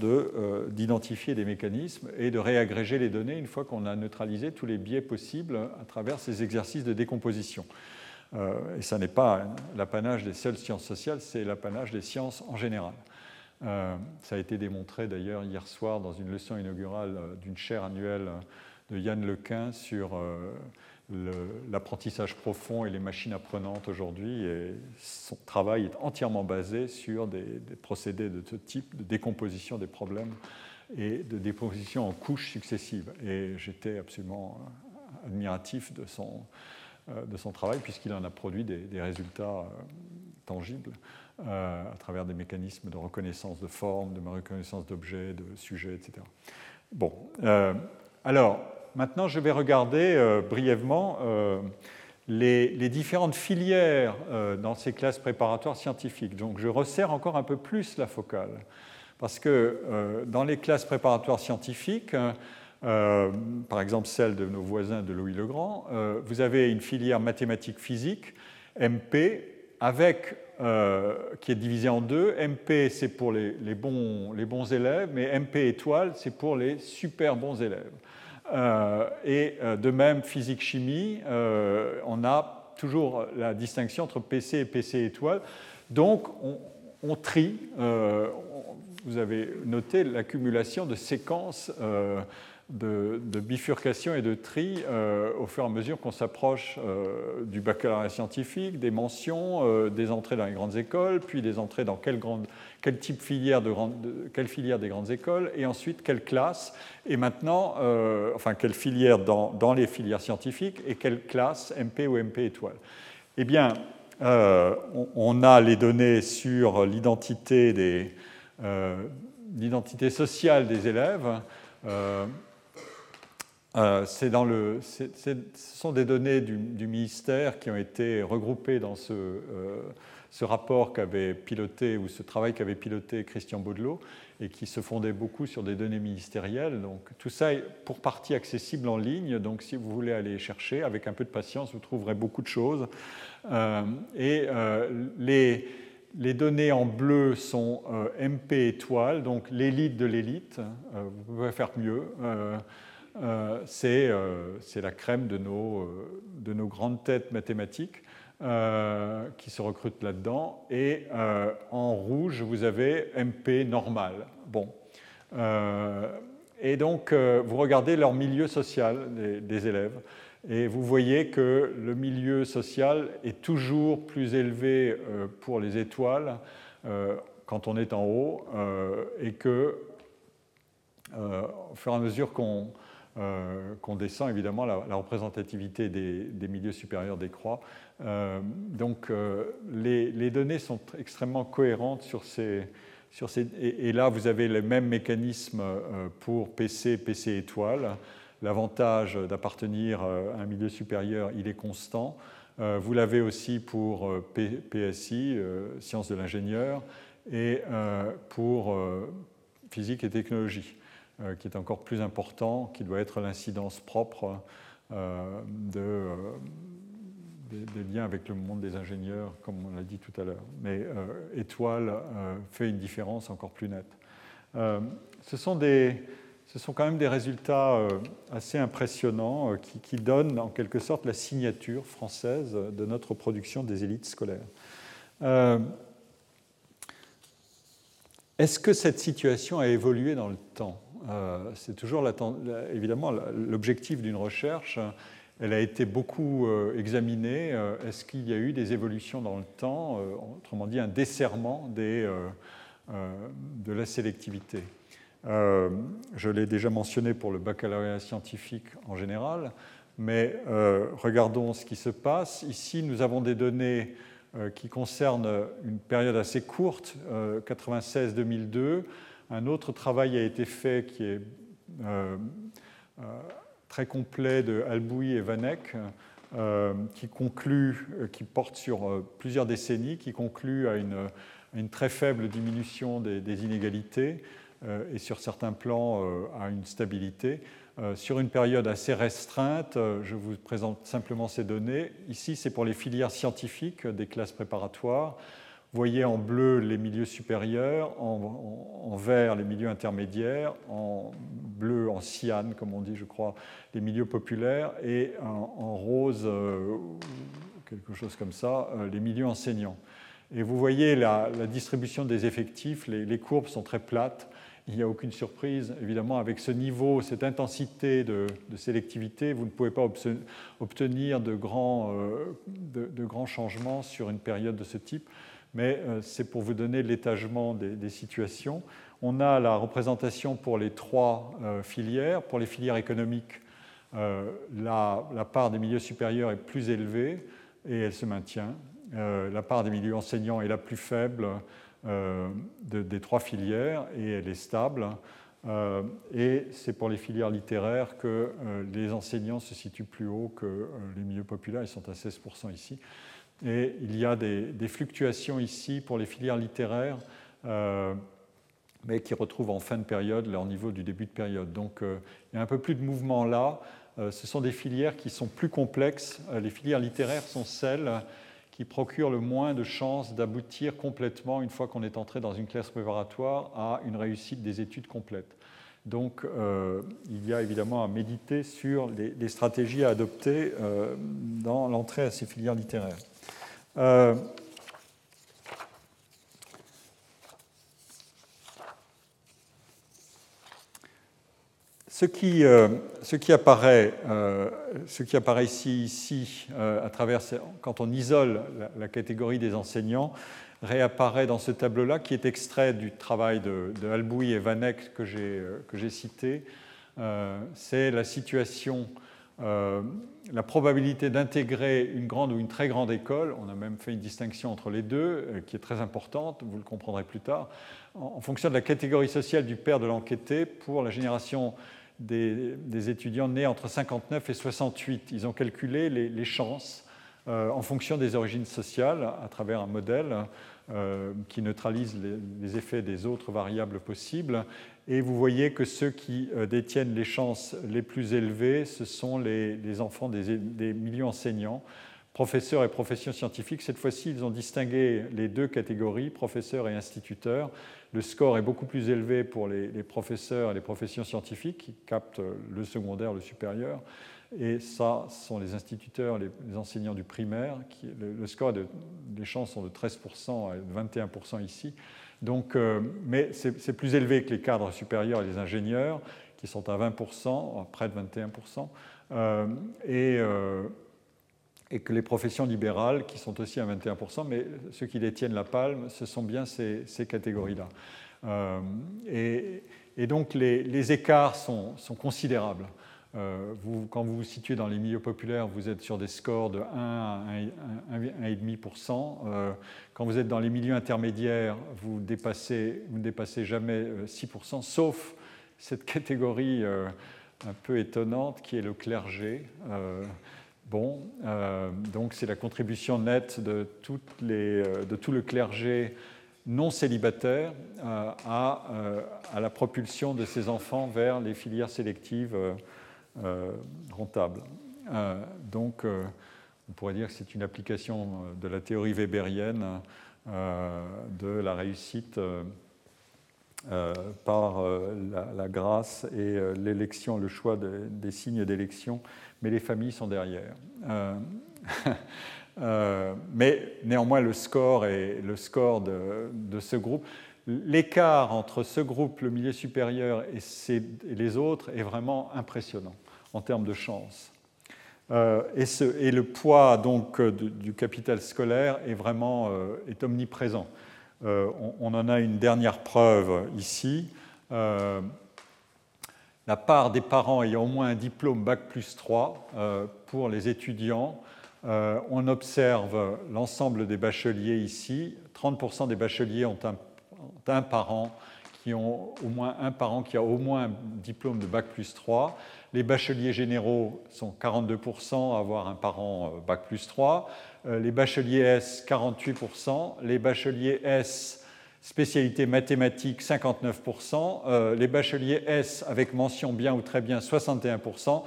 d'identifier des mécanismes et de réagréger les données une fois qu'on a neutralisé tous les biais possibles à travers ces exercices de décomposition. et ça n'est pas l'apanage des seules sciences sociales, c'est l'apanage des sciences en général. ça a été démontré d'ailleurs hier soir dans une leçon inaugurale d'une chaire annuelle de Yann Lequin sur l'apprentissage profond et les machines apprenantes aujourd'hui. Son travail est entièrement basé sur des, procédés de ce type, de décomposition des problèmes et de décomposition en couches successives. Et j'étais absolument admiratif de son, euh, de son travail, puisqu'il en a produit des, résultats euh, tangibles euh, à travers des mécanismes de reconnaissance de formes, de reconnaissance d'objets, de sujets, etc. Bon, alors, maintenant, je vais regarder euh, brièvement euh, les, différentes filières euh, dans ces classes préparatoires scientifiques. Donc, je resserre encore un peu plus la focale. Parce que dans les classes préparatoires scientifiques, par exemple celle de nos voisins de Louis le Grand, vous avez une filière mathématiques-physique, MP, avec, qui est divisée en deux. MP, c'est pour les, bons, les, bons, élèves, mais MP étoile, c'est pour les super bons élèves. Euh, et euh, de même, physique-chimie, euh, on a toujours la distinction entre PC et PC étoile. Donc, on, trie. vous avez noté l'accumulation de séquences de, bifurcation et de tri euh, au fur et à mesure qu'on s'approche euh, du baccalauréat scientifique, des mentions, euh, des entrées dans les grandes écoles, puis des entrées dans quelle, grande, quel type filière de, quelle filière des grandes écoles, et ensuite quelle classe, et maintenant, enfin quelle filière dans, les filières scientifiques, et quelle classe, MP ou MP étoile. Eh bien, on, a les données sur l'identité sociale des élèves. Euh, le, ce sont des données du, ministère qui ont été regroupées dans ce, euh, ce rapport qu'avait piloté, ou ce travail qu'avait piloté Christian Baudelot, et qui se fondait beaucoup sur des données ministérielles. Donc tout ça est pour partie accessible en ligne, donc si vous voulez aller chercher, avec un peu de patience, vous trouverez beaucoup de choses. Euh, et les, les, données en bleu sont MP étoile, donc l'élite de l'élite. vous pouvez faire mieux. Euh, euh, c'est la crème de nos, euh, de nos, grandes têtes mathématiques qui se recrutent là-dedans. Et en rouge, vous avez MP normal. Bon. et donc, vous regardez leur milieu social des, élèves. Et vous voyez que le milieu social est toujours plus élevé pour les étoiles quand on est en haut, et que, au fur et à mesure qu'on euh, qu'on descend, évidemment, la, représentativité des, milieux supérieurs décroît. Euh, donc, euh, les, données sont extrêmement cohérentes sur ces. Et, là, vous avez les mêmes mécanismes pour PC, PC étoile. L'avantage d'appartenir à un milieu supérieur, il est constant. Vous l'avez aussi pour PSI, sciences de l'ingénieur, et pour physique et technologie. Euh, qui est encore plus important, qui doit être l'incidence propre euh, euh, des, liens avec le monde des ingénieurs, comme on l'a dit tout à l'heure. Mais étoile fait une différence encore plus nette. ce, sont des, ce sont quand même des résultats assez impressionnants qui, donnent en quelque sorte la signature française de notre production des élites scolaires. Est-ce que cette situation a évolué dans le temps? C'est toujours évidemment l'objectif d'une recherche. Elle a été beaucoup euh, examinée. Euh, est-ce qu'il y a eu des évolutions dans le temps, autrement dit un desserrement des, de la sélectivité? Je l'ai déjà mentionné pour le baccalauréat scientifique en général, mais regardons ce qui se passe. Ici, nous avons des données qui concernent une période assez courte, 96-2002 un autre travail a été fait qui est euh, euh, très complet de Albouy et Vanek, euh, qui conclut, qui porte sur plusieurs décennies, qui conclut à une, très faible diminution des, inégalités et sur certains plans à une stabilité. sur une période assez restreinte, je vous présente simplement ces données. Ici, c'est pour les filières scientifiques des classes préparatoires voyez en bleu les milieux supérieurs, en, vert les milieux intermédiaires, en bleu, en cyan, comme on dit, je crois, les milieux populaires, et en, rose, euh, quelque chose comme ça, euh, les milieux enseignants. Et vous voyez la, distribution des effectifs, les, courbes sont très plates. Il n'y a aucune surprise. Évidemment, avec ce niveau, cette intensité de, sélectivité, vous ne pouvez pas obtenir grands, de grands, changements sur une période de ce type. Mais c'est pour vous donner l'étagement des, situations. On a la représentation pour les trois filières. Pour les filières économiques, euh, la, part des milieux supérieurs est plus élevée et elle se maintient. Euh, la part des milieux enseignants est la plus faible euh, des trois filières et elle est stable. et c'est pour les filières littéraires que les enseignants se situent plus haut que les milieux populaires, ils sont à 16% ici. Et il y a des, fluctuations ici pour les filières littéraires, mais qui retrouvent en fin de période leur niveau du début de période. Donc il y a un peu plus de mouvement là. Euh, ce sont des filières qui sont plus complexes. Euh, les filières littéraires sont celles qui procurent le moins de chances d'aboutir complètement, une fois qu'on est entré dans une classe préparatoire, à une réussite des études complètes. Donc euh, il y a évidemment à méditer sur les, stratégies à adopter dans l'entrée à ces filières littéraires. Ce qui, euh, ce qui, apparaît, euh, ce qui apparaît ici, ici euh, à travers, quand on isole la, catégorie des enseignants, réapparaît dans ce tableau-là, qui est extrait du travail de, de Albouy et Vanek que j'ai cité. C'est la situation, la probabilité d'intégrer une grande ou une très grande école. On a même fait une distinction entre les deux, qui est très importante, vous le comprendrez plus tard, en, en fonction de la catégorie sociale du père de l'enquêté pour la génération des, étudiants nés entre 59 et 68. Ils ont calculé les, chances euh, en fonction des origines sociales à travers un modèle euh, qui neutralise les, effets des autres variables possibles. Et vous voyez que ceux qui euh, détiennent les chances les plus élevées, ce sont les, enfants des, des milieux enseignants professeurs et professions scientifiques. Cette fois-ci, ils ont distingué les deux catégories, professeurs et instituteurs, le score est beaucoup plus élevé pour les, professeurs et les professions scientifiques qui captent le secondaire, le supérieur. Et ça, ce sont les instituteurs, les, enseignants du primaire. Le, score, de, les chances sont de 13% à 21% ici. Donc, euh, mais c'est plus élevé que les cadres supérieurs et les ingénieurs, qui sont à 20%, près de 21%. Euh, et, euh, et que les professions libérales, qui sont aussi à 21%, mais ceux qui détiennent la palme, ce sont bien ces, catégories-là. Et, donc les, écarts sont, considérables. Euh, quand vous vous situez dans les milieux populaires, vous êtes sur des scores de 1 à 1,5%. Euh, quand vous êtes dans les milieux intermédiaires, vous, ne dépassez jamais 6%, sauf cette catégorie un peu étonnante qui est le clergé. Bon, euh, donc c'est la contribution nette de, euh, tout le clergé non célibataire euh, à, la propulsion de ces enfants vers les filières sélectives rentables. donc, on pourrait dire que c'est une application de la théorie weberienne de la réussite par la, grâce et l'élection, le choix des signes d'élection mais les familles sont derrière. Euh, euh, mais néanmoins, le score, le score de, ce groupe, l'écart entre ce groupe, le milieu supérieur, et, les autres est vraiment impressionnant en termes de chance. Euh, et, le poids donc du capital scolaire est vraiment est omniprésent. On, en a une dernière preuve ici la part des parents ayant au moins un diplôme Bac plus 3 euh, pour les étudiants. Euh, on observe l'ensemble des bacheliers ici. 30% des bacheliers ont un, parent qui au moins un parent qui a au moins un diplôme de Bac plus 3. Les bacheliers généraux sont 42% à avoir un parent euh, Bac plus 3. Les bacheliers S, 48%. Les bacheliers S, spécialité mathématiques 59%, euh, les bacheliers S avec mention bien ou très bien 61%,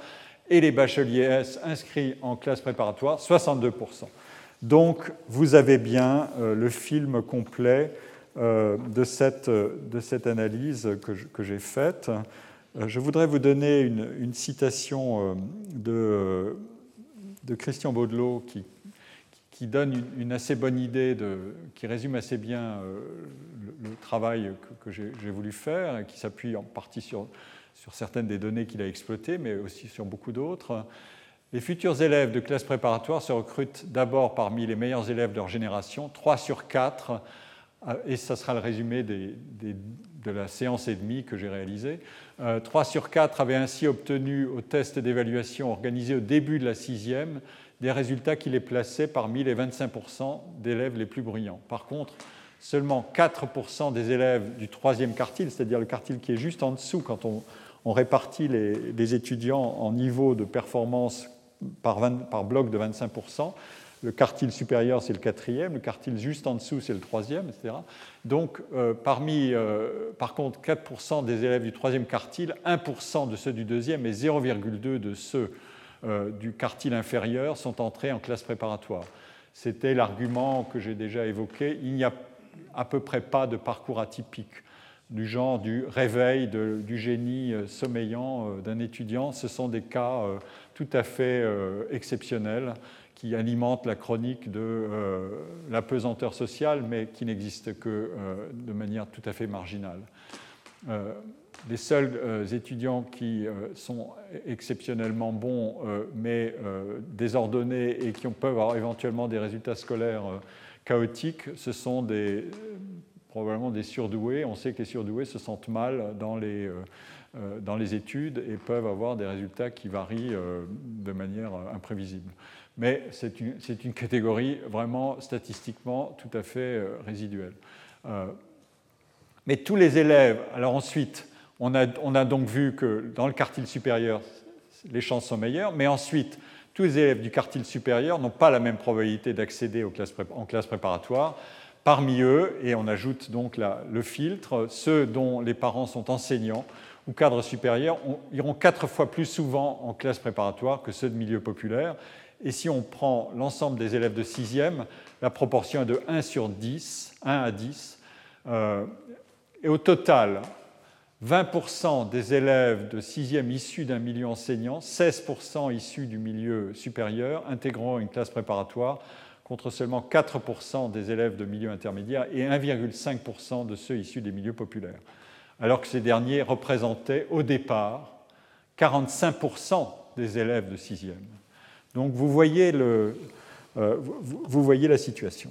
et les bacheliers S inscrits en classe préparatoire 62%. Donc vous avez bien euh, le film complet euh, de, de, cette, analyse que j'ai faite. Je voudrais vous donner une, citation de, de, Christian Baudelot qui, donne une, assez bonne idée, qui résume assez bien le, travail que, j'ai voulu faire, et qui s'appuie en partie sur, sur certaines des données qu'il a exploitées, mais aussi sur beaucoup d'autres. Les futurs élèves de classe préparatoire se recrutent d'abord parmi les meilleurs élèves de leur génération, 3 sur 4, et ça sera le résumé de la séance et demie que j'ai réalisée. 3 sur 4 avaient ainsi obtenu au test d'évaluation organisé au début de la sixième des résultats qui les plaçaient parmi les 25% d'élèves les plus brillants. Par contre, seulement 4% des élèves du troisième quartile, c'est-à-dire le quartile qui est juste en dessous quand on, répartit les, étudiants en niveau de performance par bloc de 25%, le quartile supérieur, c'est le quatrième, le quartile juste en dessous, c'est le troisième, etc. Donc, euh, parmi, euh, par contre, 4% des élèves du troisième quartile, 1% de ceux du deuxième et 0,2 de ceux euh, du quartile inférieur sont entrés en classe préparatoire. C'était l'argument que j'ai déjà évoqué. Il n'y a à peu près pas de parcours atypique du genre du réveil du génie sommeillant d'un étudiant. Ce sont des cas tout à fait exceptionnels qui alimente la chronique de euh, la pesanteur sociale, mais qui n'existe que euh, de manière tout à fait marginale. Euh, les seuls étudiants qui sont exceptionnellement bons, mais désordonnés et qui peuvent avoir éventuellement des résultats scolaires chaotiques, ce sont probablement des surdoués. On sait que les surdoués se sentent mal dans les études et peuvent avoir des résultats qui varient de manière imprévisible mais c'est une, catégorie vraiment statistiquement tout à fait euh, résiduelle. Euh, mais tous les élèves, alors ensuite, on a, donc vu que dans le quartile supérieur, les chances sont meilleures, mais ensuite, tous les élèves du quartile supérieur n'ont pas la même probabilité d'accéder en classe préparatoire. Parmi eux, et on ajoute donc le filtre, ceux dont les parents sont enseignants ou cadres supérieurs iront quatre fois plus souvent en classe préparatoire que ceux de milieu populaire. Et si on prend l'ensemble des élèves de 6e, la proportion est de 1 sur 10, 1 à 10. Euh, et au total, 20% des élèves de 6e issus d'un milieu enseignant, 16% issus du milieu supérieur, intégrant une classe préparatoire, contre seulement 4% des élèves de milieu intermédiaire et 1,5% de ceux issus des milieux populaires. Alors que ces derniers représentaient au départ 45% des élèves de 6e. Donc vous voyez, le, euh, vous, voyez la situation.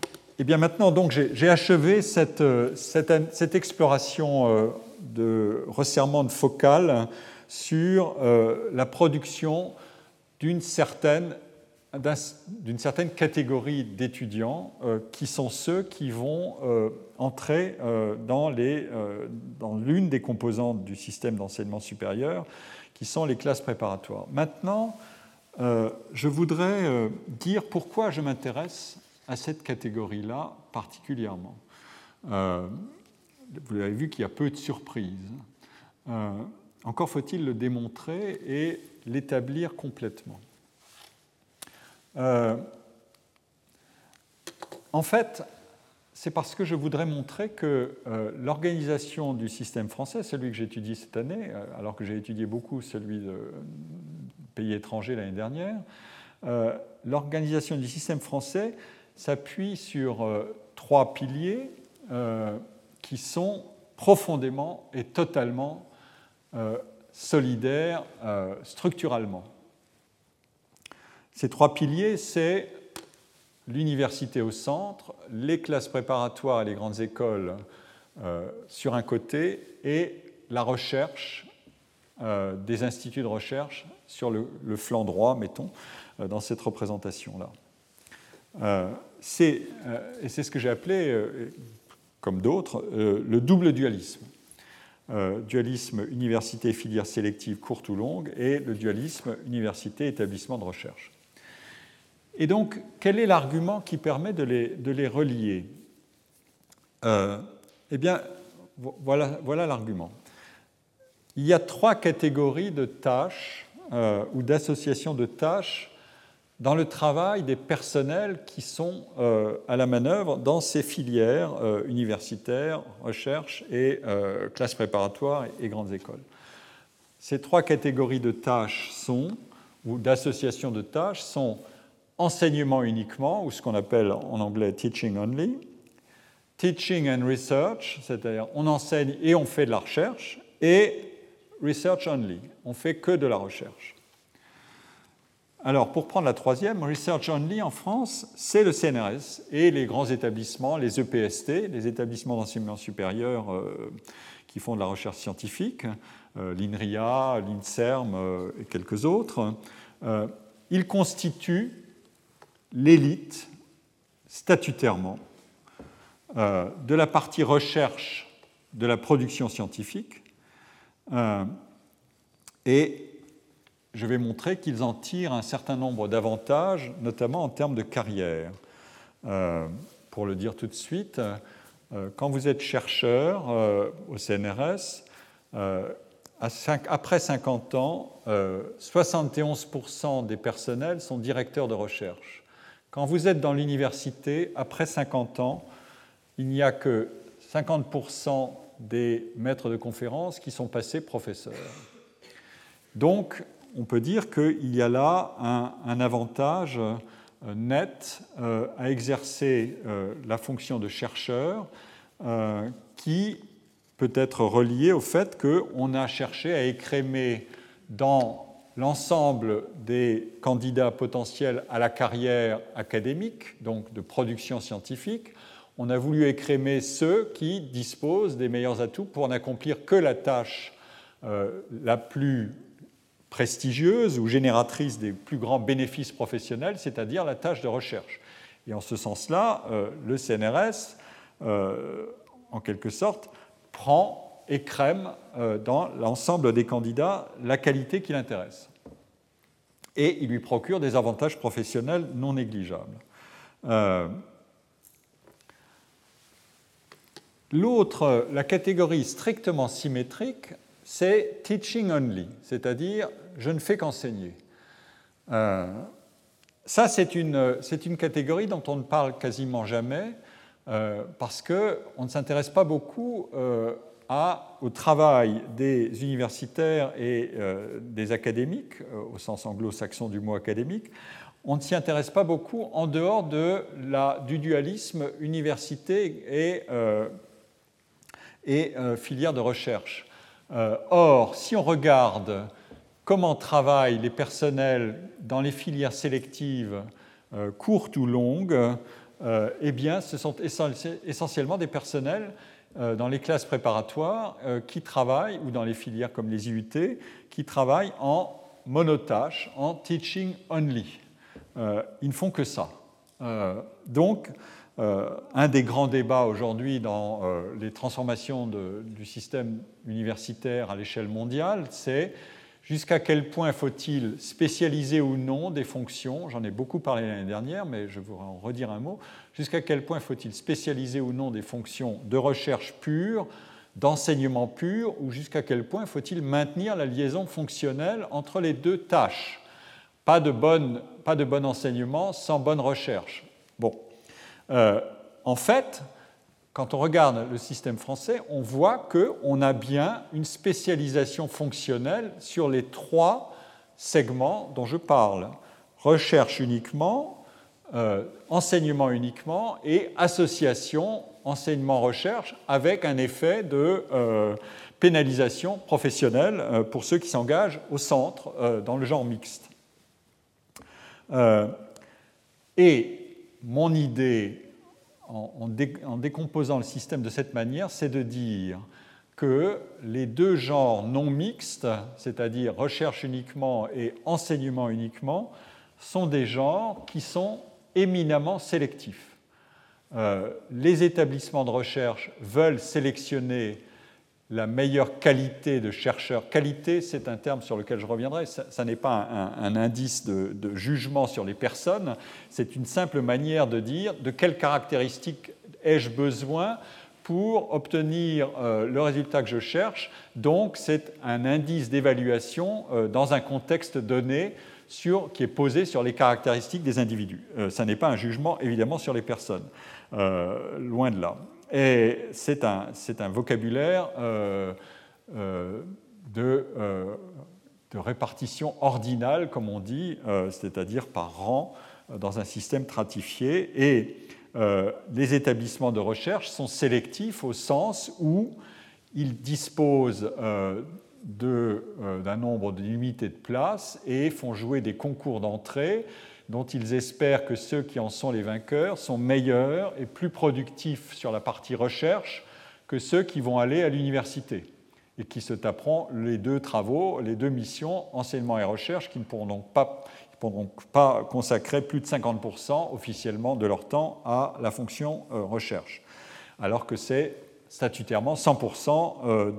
Et eh bien maintenant, j'ai achevé cette, cette, exploration euh, de resserrement de focale sur euh, la production d'une certaine, certaine, catégorie d'étudiants qui sont ceux qui vont entrer dans l'une des composantes du système d'enseignement supérieur, qui sont les classes préparatoires. Maintenant, euh, je voudrais euh, dire pourquoi je m'intéresse à cette catégorie-là particulièrement. Euh, vous avez vu qu'il y a peu de surprises. encore faut-il le démontrer et l'établir complètement. En fait, c'est parce que je voudrais montrer que euh, l'organisation du système français, celui que j'étudie cette année, euh, alors que j'ai étudié beaucoup celui de pays étrangers l'année dernière, euh, l'organisation du système français s'appuie sur trois piliers qui sont profondément et totalement solidaires structurellement. Ces trois piliers, c'est l'université au centre, les classes préparatoires et les grandes écoles euh, sur un côté, et la recherche euh, des instituts de recherche sur le, flanc droit, mettons, euh, dans cette représentation-là. et c'est ce que j'ai appelé, comme d'autres, le double dualisme. dualisme université filière sélective courte ou longue et le dualisme université établissement de recherche. Et donc, quel est l'argument qui permet de les, relier euh, Eh bien, voilà, l'argument. Il y a trois catégories de tâches euh, ou d'associations de tâches dans le travail des personnels qui sont euh, à la manœuvre dans ces filières universitaires, recherche et classes préparatoires et grandes écoles. Ces trois catégories de tâches sont ou d'association de tâches sont enseignement uniquement, ou ce qu'on appelle en anglais teaching only, teaching and research, c'est-à-dire on enseigne et on fait de la recherche, et research only, on fait que de la recherche. Alors, pour prendre la troisième, Research Only en France, c'est le CNRS et les grands établissements, les EPST, les établissements d'enseignement supérieur euh, qui font de la recherche scientifique, euh, l'INRIA, l'INSERM euh, et quelques autres. ils constituent l'élite statutairement de la partie recherche de la production scientifique et je vais montrer qu'ils en tirent un certain nombre d'avantages, notamment en termes de carrière. Euh, pour le dire tout de suite, euh, quand vous êtes chercheur euh, au CNRS, après 50 ans, 71% des personnels sont directeurs de recherche. Quand vous êtes dans l'université, après 50 ans, il n'y a que 50% des maîtres de conférences qui sont passés professeurs. Donc, on peut dire qu'il y a là un, avantage euh, net euh, à exercer euh, la fonction de chercheur qui peut être relié au fait qu'on a cherché à écrémer dans l'ensemble des candidats potentiels à la carrière académique, donc de production scientifique, on a voulu écrémer ceux qui disposent des meilleurs atouts pour n'accomplir que la tâche la plus prestigieuse ou génératrice des plus grands bénéfices professionnels, c'est-à-dire la tâche de recherche. Et en ce sens-là, euh, le CNRS, euh, en quelque sorte, prend et crème euh, dans l'ensemble des candidats la qualité qui l'intéresse. Et il lui procure des avantages professionnels non négligeables. L'autre, la catégorie strictement symétrique, c'est teaching only, c'est-à-dire je ne fais qu'enseigner. Euh, ça, c'est une, une, catégorie dont on ne parle quasiment jamais euh, parce qu'on ne s'intéresse pas beaucoup euh, au travail des universitaires et des académiques, au sens anglo-saxon du mot académique. On ne s'y intéresse pas beaucoup en dehors du dualisme université et, et filière de recherche. Euh, or, si on regarde comment travaillent les personnels dans les filières sélectives euh, courtes ou longues, euh, eh bien, ce sont essentiellement des personnels dans les classes préparatoires qui travaillent, ou dans les filières comme les IUT, qui travaillent en monotâche, en teaching only. ils ne font que ça. donc, euh, un des grands débats aujourd'hui dans euh, les transformations du système universitaire à l'échelle mondiale, c'est jusqu'à quel point faut-il spécialiser ou non des fonctions, j'en ai beaucoup parlé l'année dernière, mais je voudrais en redire un mot, jusqu'à quel point faut-il spécialiser ou non des fonctions de recherche pure, d'enseignement pur, ou jusqu'à quel point faut-il maintenir la liaison fonctionnelle entre les deux tâches? Pas de, pas de bon enseignement sans bonne recherche. Bon, euh, en fait, quand on regarde le système français, on voit qu'on a bien une spécialisation fonctionnelle sur les trois segments dont je parle. Recherche uniquement, euh, enseignement uniquement et association enseignement-recherche avec un effet de euh, pénalisation professionnelle pour ceux qui s'engagent au centre dans le genre mixte. et mon idée, en, décomposant le système de cette manière, c'est de dire que les deux genres non mixtes, c'est-à-dire recherche uniquement et enseignement uniquement, sont des genres qui sont éminemment sélectifs. Euh, les établissements de recherche veulent sélectionner la meilleure qualité de chercheur. Qualité, c'est un terme sur lequel je reviendrai. Ça, n'est pas un, indice de, jugement sur les personnes, c'est une simple manière de dire de quelles caractéristiques ai-je besoin pour obtenir euh, le résultat que je cherche. Donc, c'est un indice d'évaluation euh, dans un contexte donné qui est posé sur les caractéristiques des individus. Euh, ça n'est pas un jugement, évidemment, sur les personnes. loin de là. Et c'est un, vocabulaire euh, euh, de, euh, de répartition ordinale, comme on dit, c'est-à-dire par rang dans un système stratifié. Et les établissements de recherche sont sélectifs au sens où ils disposent d'un nombre de limités de places et font jouer des concours d'entrée dont ils espèrent que ceux qui en sont les vainqueurs sont meilleurs et plus productifs sur la partie recherche que ceux qui vont aller à l'université et qui se taperont les deux travaux, les deux missions, enseignement et recherche, qui ne pourront donc pas, consacrer plus de 50% officiellement de leur temps à la fonction euh, recherche, alors que c'est statutairement 100% euh,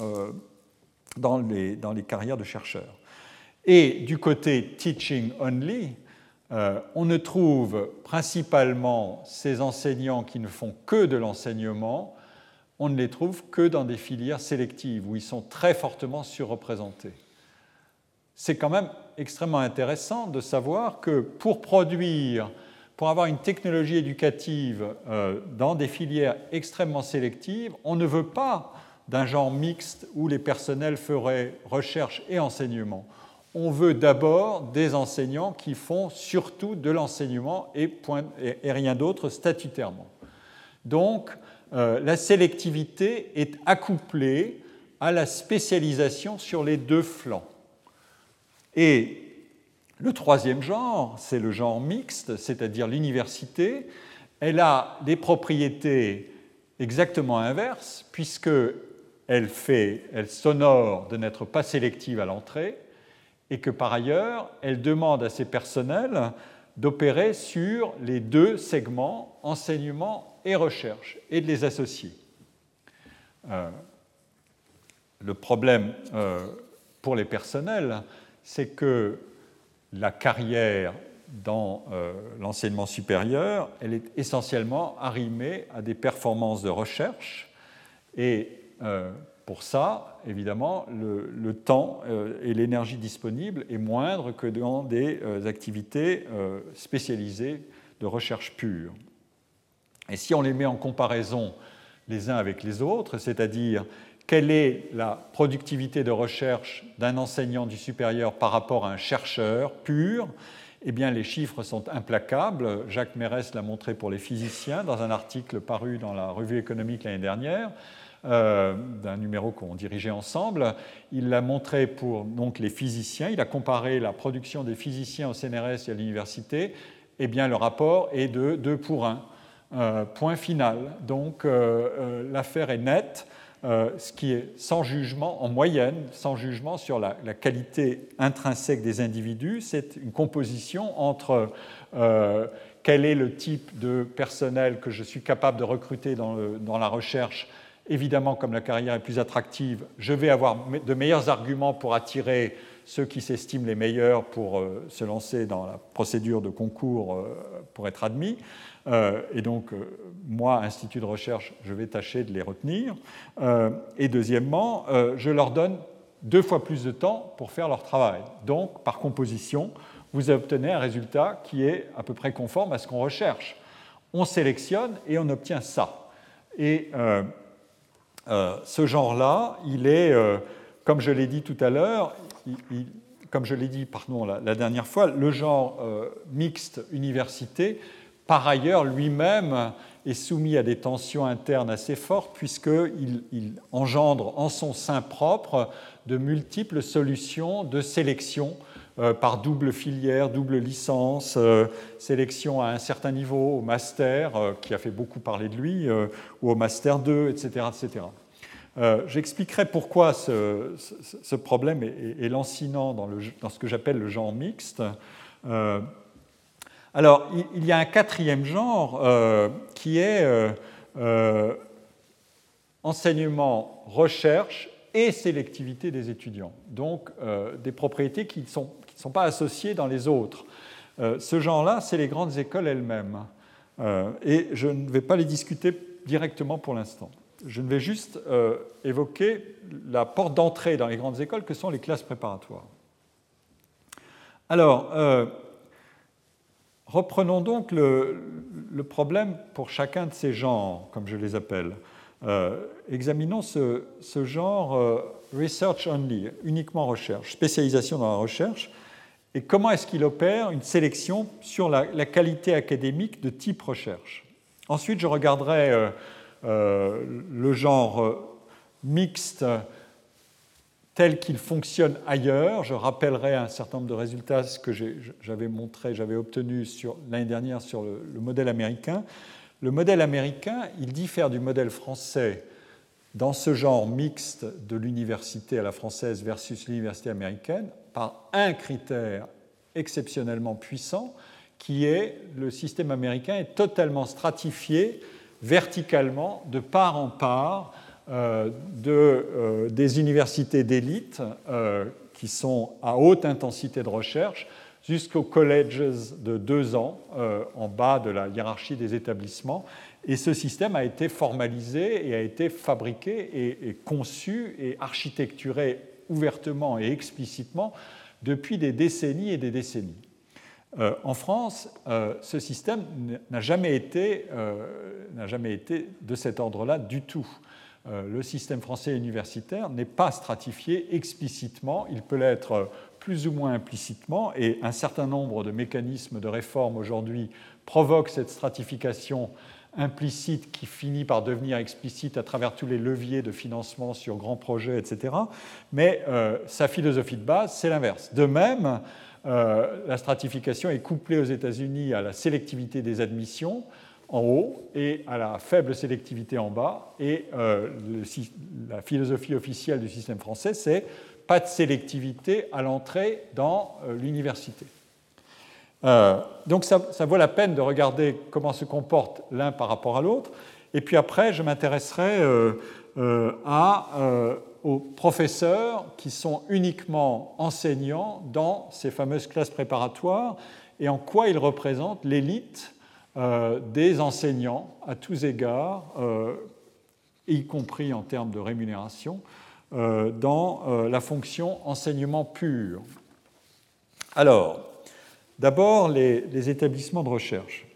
euh, dans les, dans les carrières de chercheurs. Et du côté teaching only, on ne trouve principalement ces enseignants qui ne font que de l'enseignement on ne les trouve que dans des filières sélectives où ils sont très fortement surreprésentés. C'est quand même extrêmement intéressant de savoir que pour produire, pour avoir une technologie éducative euh, dans des filières extrêmement sélectives, on ne veut pas d'un genre mixte où les personnels feraient recherche et enseignement. On veut d'abord des enseignants qui font surtout de l'enseignement et, rien d'autre statutairement. Donc, euh, la sélectivité est accouplée à la spécialisation sur les deux flancs. Et le troisième genre, c'est le genre mixte, c'est-à-dire l'université. Elle a des propriétés exactement inverses, puisqu'elle fait, elle s'honore de n'être pas sélective à l'entrée, et que par ailleurs, elle demande à ses personnels d'opérer sur les deux segments, enseignement et recherche et de les associer. Euh, le problème euh, pour les personnels, c'est que la carrière dans euh, l'enseignement supérieur, elle est essentiellement arrimée à des performances de recherche. Et pour ça, évidemment, le, temps et l'énergie disponible est moindre que dans des activités spécialisées de recherche pure. Et si on les met en comparaison les uns avec les autres, c'est-à-dire quelle est la productivité de recherche d'un enseignant du supérieur par rapport à un chercheur pur, eh bien, les chiffres sont implacables. Jacques Mérès l'a montré pour les physiciens dans un article paru dans la revue économique l'année dernière, euh, d'un numéro qu'on dirigeait ensemble. Il l'a montré pour donc, les physiciens. Il a comparé la production des physiciens au CNRS et à l'université. Eh bien, le rapport est de 2 pour 1. Euh, point final. Donc euh, l'affaire est nette, ce qui est sans jugement, en moyenne, sans jugement sur la, qualité intrinsèque des individus. C'est une composition entre quel est le type de personnel que je suis capable de recruter dans la recherche Évidemment, comme la carrière est plus attractive, je vais avoir de meilleurs arguments pour attirer ceux qui s'estiment les meilleurs pour se lancer dans la procédure de concours pour être admis. Euh, et donc, euh, moi, institut de recherche, je vais tâcher de les retenir. Euh, et deuxièmement, je leur donne deux fois plus de temps pour faire leur travail. Donc, par composition, vous obtenez un résultat qui est à peu près conforme à ce qu'on recherche. On sélectionne et on obtient ça. Et ce genre-là, il est, comme je l'ai dit tout à l'heure, comme je l'ai dit pardon, la, dernière fois, le genre mixte université par ailleurs, lui-même est soumis à des tensions internes assez fortes puisqu'il il engendre en son sein propre de multiples solutions de sélection euh, par double filière, double licence, euh, sélection à un certain niveau au master, euh, qui a fait beaucoup parler de lui, ou au master 2, etc. etc. J'expliquerai pourquoi ce, problème est, lancinant dans, ce que j'appelle le genre mixte. Alors, il y a un quatrième genre euh, qui est euh, euh, enseignement, recherche et sélectivité des étudiants. Donc, des propriétés qui ne sont, pas associées dans les autres. ce genre-là, c'est les grandes écoles elles-mêmes. et je ne vais pas les discuter directement pour l'instant. Je ne vais juste évoquer la porte d'entrée dans les grandes écoles que sont les classes préparatoires. Alors, Reprenons donc le, problème pour chacun de ces genres, comme je les appelle. Examinons ce, genre research only, uniquement recherche, spécialisation dans la recherche, et comment est-ce qu'il opère une sélection sur la, qualité académique de type recherche? Ensuite, je regarderai le genre mixte tel qu'il fonctionne ailleurs. Je rappellerai un certain nombre de résultats que j'avais montré, j'avais obtenu l'année dernière sur le, modèle américain. Le modèle américain, il diffère du modèle français dans ce genre mixte de l'université à la française versus l'université américaine par un critère exceptionnellement puissant qui est le système américain est totalement stratifié verticalement de part en part euh, de, euh, des universités d'élite euh, qui sont à haute intensité de recherche jusqu'aux colleges de deux ans en bas de la hiérarchie des établissements. Et ce système a été formalisé et a été fabriqué et, conçu et architecturé ouvertement et explicitement depuis des décennies et des décennies. en France, ce système n'a jamais, été, n'a jamais été de cet ordre-là du tout. Euh, le système français universitaire n'est pas stratifié explicitement, il peut l'être plus ou moins implicitement, et un certain nombre de mécanismes de réforme aujourd'hui provoquent cette stratification implicite qui finit par devenir explicite à travers tous les leviers de financement sur grands projets, etc. Mais euh, sa philosophie de base, c'est l'inverse. De même, euh, la stratification est couplée aux États-Unis à la sélectivité des admissions, en haut et à la faible sélectivité en bas. Et euh, la philosophie officielle du système français, c'est pas de sélectivité à l'entrée dans euh, l'université. Euh, donc ça, vaut la peine de regarder comment se comportent l'un par rapport à l'autre. Et puis après, je m'intéresserai à, aux professeurs qui sont uniquement enseignants dans ces fameuses classes préparatoires et en quoi ils représentent l'élite euh, des enseignants à tous égards, euh, y compris en termes de rémunération, euh, dans la fonction enseignement pur. Alors, d'abord les, établissements de recherche.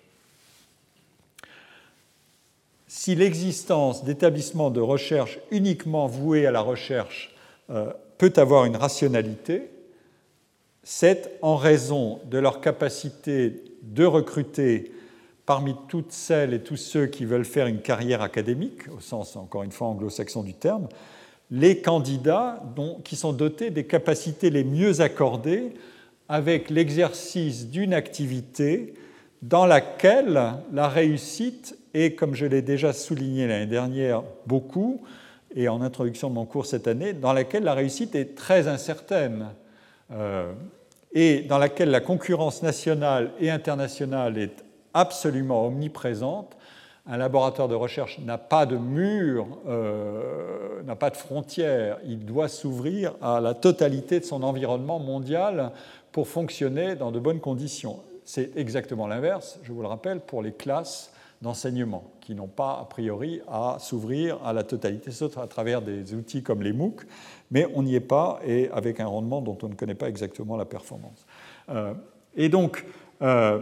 Si l'existence d'établissements de recherche uniquement voués à la recherche peut avoir une rationalité, c'est en raison de leur capacité de recruter parmi toutes celles et tous ceux qui veulent faire une carrière académique, au sens encore une fois anglo-saxon du terme, les candidats qui sont dotés des capacités les mieux accordées avec l'exercice d'une activité dans laquelle la réussite est, comme je l'ai déjà souligné l'année dernière beaucoup, et en introduction de mon cours cette année, dans laquelle la réussite est très incertaine euh, et dans laquelle la concurrence nationale et internationale est absolument omniprésente. Un laboratoire de recherche n'a pas de mur, euh, n'a pas de frontières. Il doit s'ouvrir à la totalité de son environnement mondial pour fonctionner dans de bonnes conditions. C'est exactement l'inverse, je vous le rappelle, pour les classes d'enseignement, qui n'ont pas a priori à s'ouvrir à la totalité, sauf à travers des outils comme les MOOC, mais on n'y est pas et avec un rendement dont on ne connaît pas exactement la performance. Euh, et donc, euh,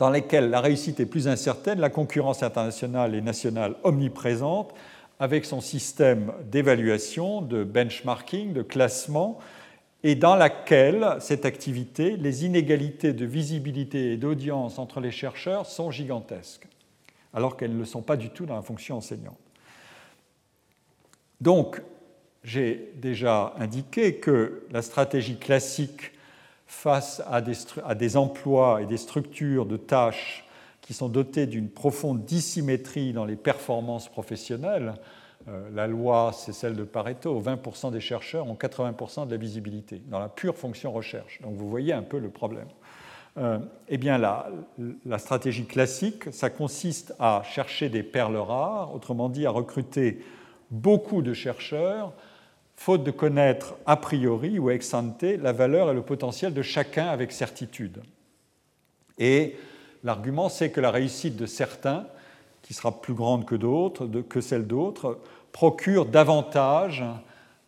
dans lesquelles la réussite est plus incertaine, la concurrence internationale et nationale omniprésente, avec son système d'évaluation, de benchmarking, de classement, et dans laquelle cette activité, les inégalités de visibilité et d'audience entre les chercheurs sont gigantesques, alors qu'elles ne le sont pas du tout dans la fonction enseignante. Donc, j'ai déjà indiqué que la stratégie classique face à des, emplois et des structures de tâches qui sont dotés d'une profonde dissymétrie dans les performances professionnelles. Euh, la loi, c'est celle de Pareto, 20% des chercheurs ont 80% de la visibilité dans la pure fonction recherche. Donc vous voyez un peu le problème. Euh, eh bien, la, la, stratégie classique, ça consiste à chercher des perles rares, autrement dit à recruter beaucoup de chercheurs faute de connaître a priori ou ex ante la valeur et le potentiel de chacun avec certitude. Et l'argument, c'est que la réussite de certains, qui sera plus grande que d'autres, que celle d'autres, procure davantage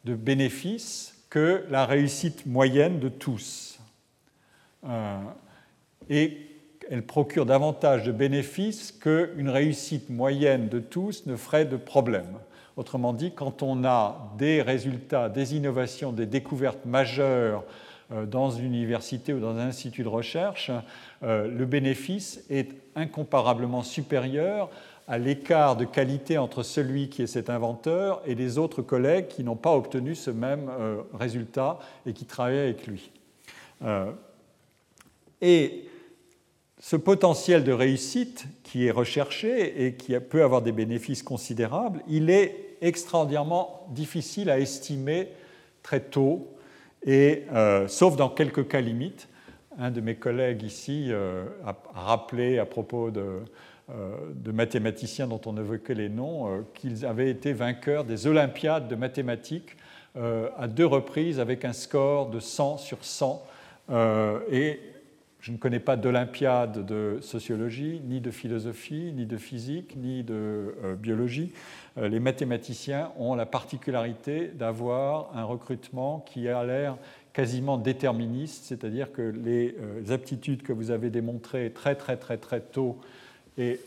de bénéfices que la réussite moyenne de tous. Euh, et elle procure davantage de bénéfices qu'une réussite moyenne de tous ne ferait de problème. Autrement dit, quand on a des résultats, des innovations, des découvertes majeures euh, dans une université ou dans un institut de recherche, euh, le bénéfice est incomparablement supérieur à l'écart de qualité entre celui qui est cet inventeur et les autres collègues qui n'ont pas obtenu ce même euh, résultat et qui travaillent avec lui. Ce potentiel de réussite qui est recherché et qui peut avoir des bénéfices considérables, il est extraordinairement difficile à estimer très tôt, et, euh, sauf dans quelques cas limites. Un de mes collègues ici euh, a rappelé à propos de, euh, de, mathématiciens dont on évoquait les noms qu'ils avaient été vainqueurs des Olympiades de mathématiques à deux reprises avec un score de 100 sur 100. et je ne connais pas d'Olympiade de sociologie, ni de philosophie, ni de physique, ni de euh, biologie. Euh, les mathématiciens ont la particularité d'avoir un recrutement qui a l'air quasiment déterministe, c'est-à-dire que les euh, aptitudes que vous avez démontrées très très très très tôt, et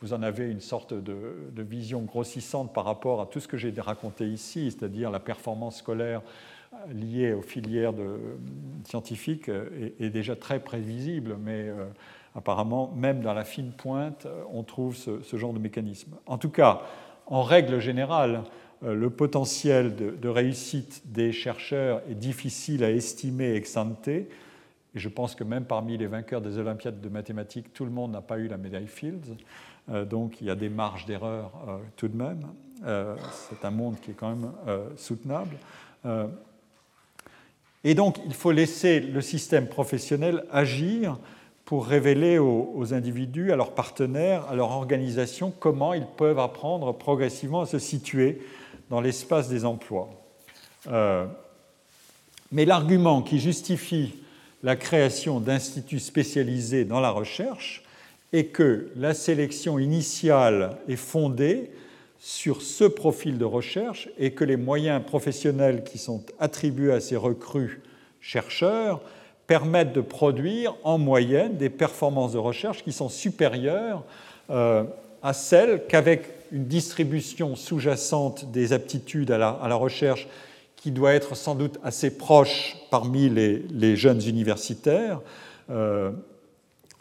vous en avez une sorte de vision grossissante par rapport à tout ce que j'ai raconté ici, c'est-à-dire la performance scolaire lié aux filières de, scientifiques est, déjà très prévisible, mais euh, apparemment, même dans la fine pointe, on trouve ce, genre de mécanisme. En tout cas, en règle générale, euh, le potentiel de, réussite des chercheurs est difficile à estimer ex ante. Et je pense que même parmi les vainqueurs des Olympiades de mathématiques, tout le monde n'a pas eu la médaille Fields. Euh, donc il y a des marges d'erreur tout de même. C'est un monde qui est quand même soutenable. Et donc, il faut laisser le système professionnel agir pour révéler aux, individus, à leurs partenaires, à leur organisation, comment ils peuvent apprendre progressivement à se situer dans l'espace des emplois. Euh, mais l'argument qui justifie la création d'instituts spécialisés dans la recherche est que la sélection initiale est fondée sur ce profil de recherche et que les moyens professionnels qui sont attribués à ces recrues chercheurs permettent de produire en moyenne des performances de recherche qui sont supérieures euh, à celles qu'avec une distribution sous-jacente des aptitudes à la, recherche qui doit être sans doute assez proche parmi les, jeunes universitaires, euh,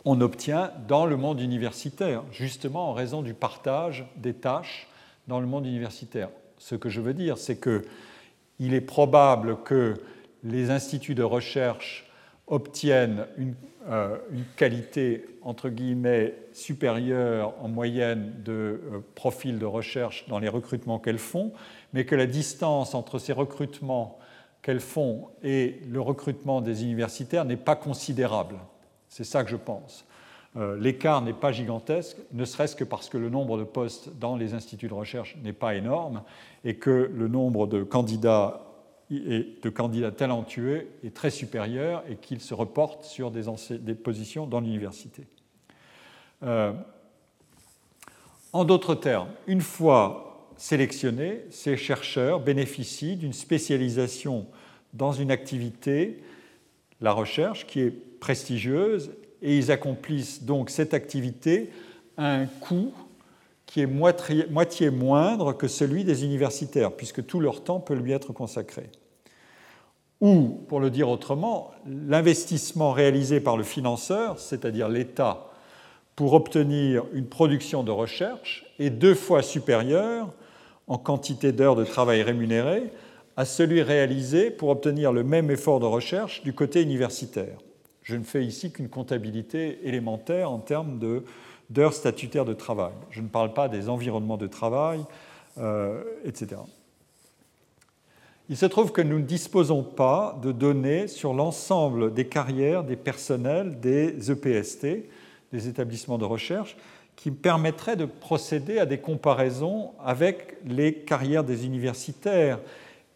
on obtient dans le monde universitaire, justement en raison du partage des tâches dans le monde universitaire. Ce que je veux dire, c'est qu'il est probable que les instituts de recherche obtiennent une, euh, qualité entre guillemets supérieure en moyenne de euh, profils de recherche dans les recrutements qu'elles font, mais que la distance entre ces recrutements qu'elles font et le recrutement des universitaires n'est pas considérable. C'est ça que je pense. Euh, l'écart n'est pas gigantesque, ne serait-ce que parce que le nombre de postes dans les instituts de recherche n'est pas énorme et que le nombre de candidats et de candidats talentueux est très supérieur et qu'ils se reportent sur des, positions dans l'université. Euh, en d'autres termes, une fois sélectionnés, ces chercheurs bénéficient d'une spécialisation dans une activité, la recherche, qui est prestigieuse et ils accomplissent donc cette activité à un coût qui est moitié, moindre que celui des universitaires, puisque tout leur temps peut lui être consacré. Ou, pour le dire autrement, l'investissement réalisé par le financeur, c'est-à-dire l'État, pour obtenir une production de recherche est deux fois supérieur en quantité d'heures de travail rémunérées à celui réalisé pour obtenir le même effort de recherche du côté universitaire. Je ne fais ici qu'une comptabilité élémentaire en termes d'heures statutaires de travail. Je ne parle pas des environnements de travail, euh, etc. Il se trouve que nous ne disposons pas de données sur l'ensemble des carrières des personnels des EPST, des établissements de recherche, qui permettraient de procéder à des comparaisons avec les carrières des universitaires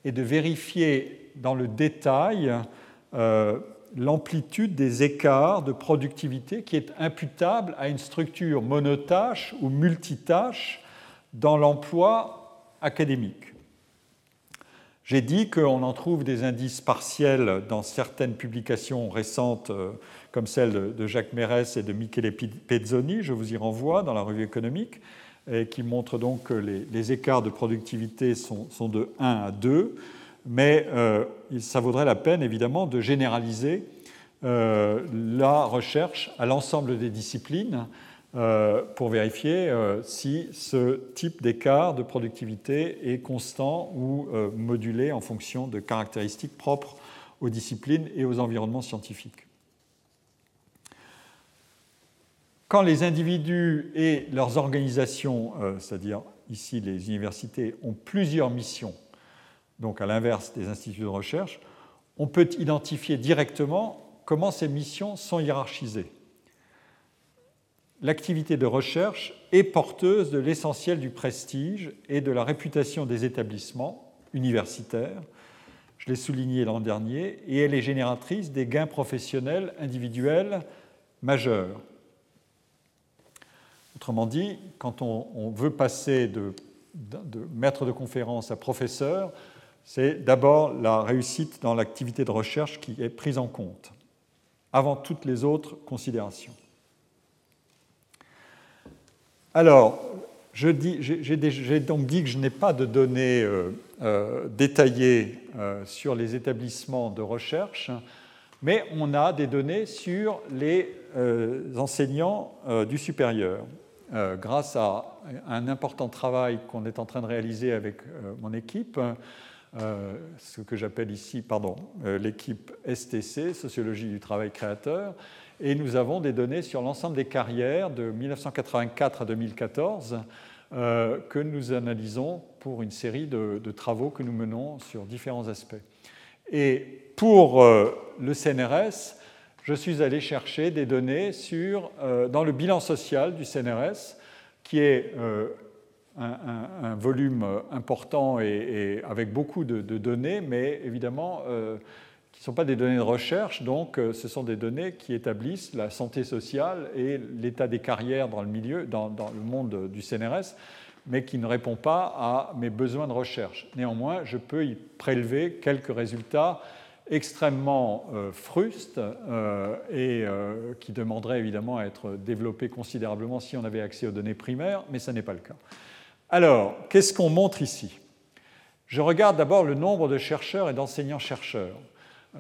et de vérifier dans le détail euh, l'amplitude des écarts de productivité qui est imputable à une structure monotâche ou multitâche dans l'emploi académique. J'ai dit qu'on en trouve des indices partiels dans certaines publications récentes, euh, comme celle de Jacques Mérès et de Michele Pezzoni, je vous y renvoie dans la revue économique, qui montrent donc que les, écarts de productivité sont, de 1 à 2, mais euh, ça vaudrait la peine évidemment de généraliser euh, la recherche à l'ensemble des disciplines euh, pour vérifier si ce type d'écart de productivité est constant ou modulé en fonction de caractéristiques propres aux disciplines et aux environnements scientifiques. Quand les individus et leurs organisations, c'est-à-dire ici les universités, ont plusieurs missions, donc à l'inverse des instituts de recherche, on peut identifier directement comment ces missions sont hiérarchisées. L'activité de recherche est porteuse de l'essentiel du prestige et de la réputation des établissements universitaires, je l'ai souligné l'an dernier, et elle est génératrice des gains professionnels individuels majeurs. Autrement dit, quand on, veut passer de, maître de conférence à professeur, c'est d'abord la réussite dans l'activité de recherche qui est prise en compte avant toutes les autres considérations. Alors, j'ai donc dit que je n'ai pas de données euh, euh, détaillées euh, sur les établissements de recherche, mais on a des données sur les enseignants du supérieur. grâce à un important travail qu'on est en train de réaliser avec mon équipe, ce que j'appelle ici, pardon, euh, l'équipe STC, Sociologie du travail créateur, et nous avons des données sur l'ensemble des carrières de 1984 à 2014 euh, que nous analysons pour une série de, travaux que nous menons sur différents aspects. Et pour le CNRS, je suis allé chercher des données sur, dans le bilan social du CNRS, qui est un, volume important et, avec beaucoup de, données, mais évidemment euh, qui ne sont pas des données de recherche, donc euh, ce sont des données qui établissent la santé sociale et l'état des carrières dans le milieu, dans, le monde du CNRS, mais qui ne répond pas à mes besoins de recherche. Néanmoins, je peux y prélever quelques résultats extrêmement euh, et qui demanderaient évidemment à être développés considérablement si on avait accès aux données primaires, mais ce n'est pas le cas. Alors, qu'est-ce qu'on montre ici? Je regarde d'abord le nombre de chercheurs et d'enseignants-chercheurs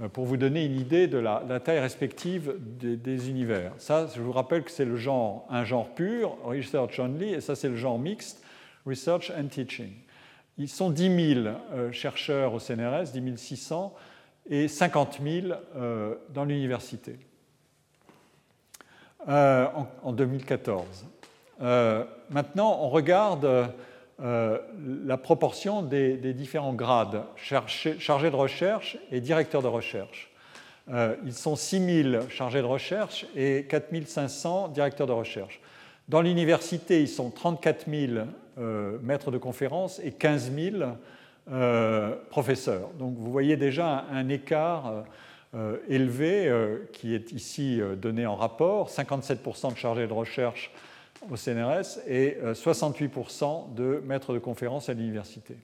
euh, pour vous donner une idée de la, taille respective des, univers. Ça, je vous rappelle que c'est un genre pur, research only, et ça c'est le genre mixte, research and teaching. Ils sont 10 000 euh, chercheurs au CNRS, 10 600, et 50 000 euh, dans l'université en, 2014. Euh, maintenant, on regarde euh, la proportion des, différents grades, chargés de recherche et directeurs de recherche. Euh, ils sont 6 000 chargés de recherche et 4 500 directeurs de recherche. Dans l'université, ils sont 34 000 maîtres de conférences et 15 000 professeurs. Donc vous voyez déjà un, écart élevé qui est ici donné en rapport, 57% de chargés de recherche au CNRS et 68% euh, de maîtres de conférences à l'université.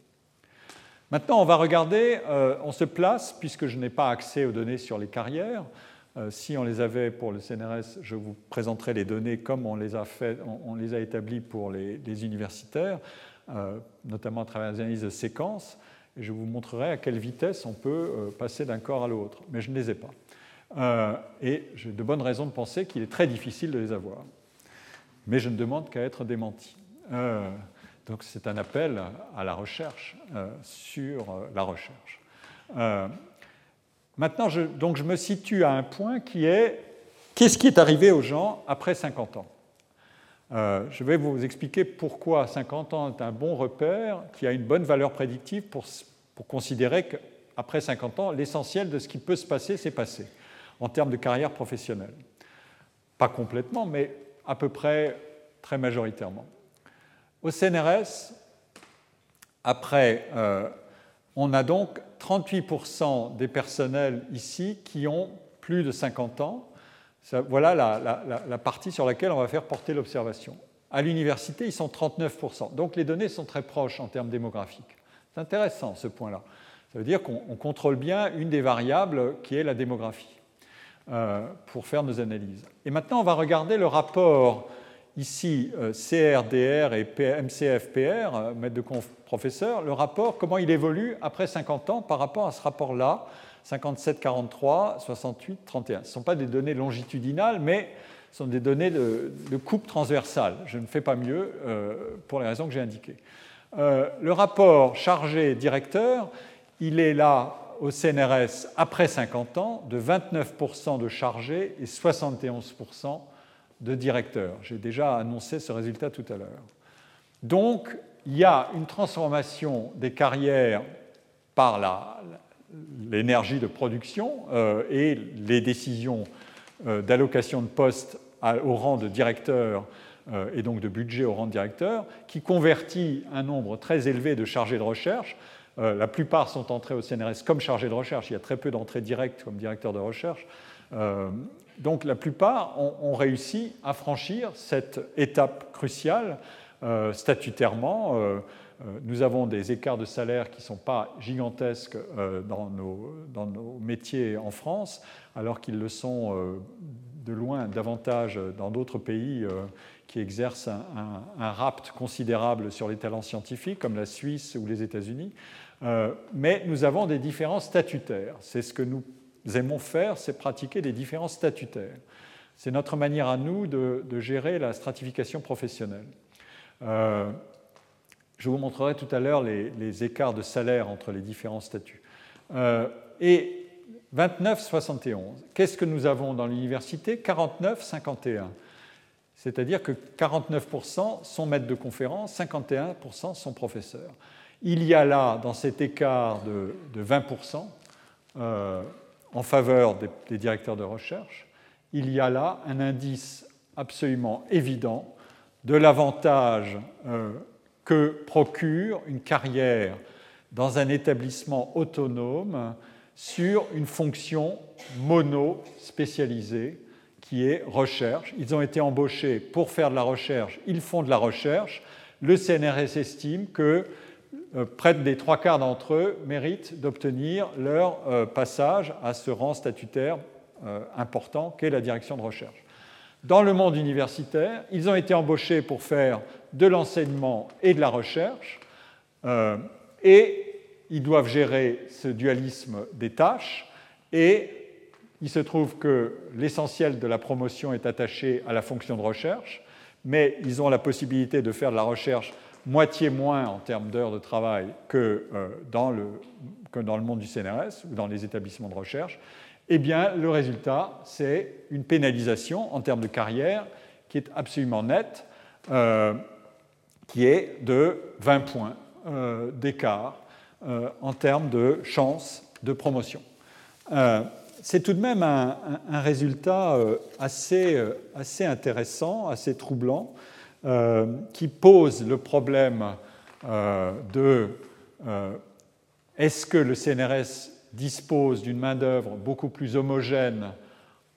Maintenant, on va regarder, euh, on se place, puisque je n'ai pas accès aux données sur les carrières. Euh, si on les avait pour le CNRS, je vous présenterai les données comme on les a, fait, on, les a établies pour les, universitaires, notamment à travers les analyses de séquences. Et je vous montrerai à quelle vitesse on peut passer d'un corps à l'autre. Mais je ne les ai pas. et j'ai de bonnes raisons de penser qu'il est très difficile de les avoir mais je ne demande qu'à être démenti. Euh, donc c'est un appel à la recherche euh, sur euh, la recherche. maintenant, je, donc je me situe à un point qui est qu'est-ce qui est arrivé aux gens après 50 ans? Je vais vous expliquer pourquoi 50 ans est un bon repère qui a une bonne valeur prédictive pour, pour considérer qu'après 50 ans, l'essentiel de ce qui peut se passer s'est passé en termes de carrière professionnelle. Pas complètement, mais à peu près très majoritairement. Au CNRS, après, euh, on a donc 38% des personnels ici qui ont plus de 50 ans. voilà la, partie sur laquelle on va faire porter l'observation. À l'université, ils sont 39%. Donc les données sont très proches en termes démographiques. C'est intéressant ce point-là. Ça veut dire qu'on contrôle bien une des variables qui est la démographie pour faire nos analyses. Et maintenant, on va regarder le rapport ici CRDR et MCFPR, maître de conf professeur, le rapport, comment il évolue après 50 ans par rapport à ce rapport-là, 57, 43, 68, 31. Ce ne sont pas des données longitudinales, mais ce sont des données de, coupe transversale. Je ne fais pas mieux euh, pour les raisons que j'ai indiquées. Euh, le rapport chargé-directeur, il est là au CNRS après 50 ans de 29% de chargés et 71% de directeurs. J'ai déjà annoncé ce résultat tout à l'heure. Donc, il y a une transformation des carrières par l'énergie de production euh, et les décisions euh, d'allocation de postes au rang de directeur euh, et donc de budget au rang de directeur, qui convertit un nombre très élevé de chargés de recherche. La plupart sont entrés au CNRS comme chargés de recherche, il y a très peu d'entrées directes comme directeur de recherche. donc la plupart ont réussi à franchir cette étape cruciale euh, statutairement, euh, euh, nous avons des écarts de salaire qui ne sont pas gigantesques dans nos, dans, nos, métiers en France, alors qu'ils le sont de loin davantage dans d'autres pays qui exercent un, un, rapt considérable sur les talents scientifiques, comme la Suisse ou les États-Unis. Mais nous avons des différences statutaires. C'est ce que nous aimons faire, c'est pratiquer des différences statutaires. C'est notre manière à nous de, gérer la stratification professionnelle. Euh, je vous montrerai tout à l'heure les, écarts de salaire entre les différents statuts. Euh, et 29-71, qu'est-ce que nous avons dans l'université? 49-51. C'est-à-dire que 49% sont maîtres de conférence, 51% sont professeurs. Il y a là, dans cet écart de, 20% euh, en faveur des, directeurs de recherche, il y a là un indice absolument évident de l'avantage euh, que procure une carrière dans un établissement autonome sur une fonction mono-spécialisée qui est recherche. Ils ont été embauchés pour faire de la recherche, ils font de la recherche. Le CNRS estime que près des trois quarts d'entre eux méritent d'obtenir leur euh, passage à ce rang statutaire important qu'est la direction de recherche dans le monde universitaire. Ils ont été embauchés pour faire de l'enseignement et de la recherche, euh, et ils doivent gérer ce dualisme des tâches, et il se trouve que l'essentiel de la promotion est attaché à la fonction de recherche, mais ils ont la possibilité de faire de la recherche moitié moins en termes d'heures de travail que, euh, dans le, que dans le monde du CNRS ou dans les établissements de recherche, eh bien, le résultat, c'est une pénalisation en termes de carrière qui est absolument nette, euh, qui est de 20 points euh, d'écart en termes de chance de promotion. c'est tout de même un, résultat assez, assez, intéressant, assez troublant, qui pose le problème de est-ce que le CNRS dispose d'une main-d'œuvre beaucoup plus homogène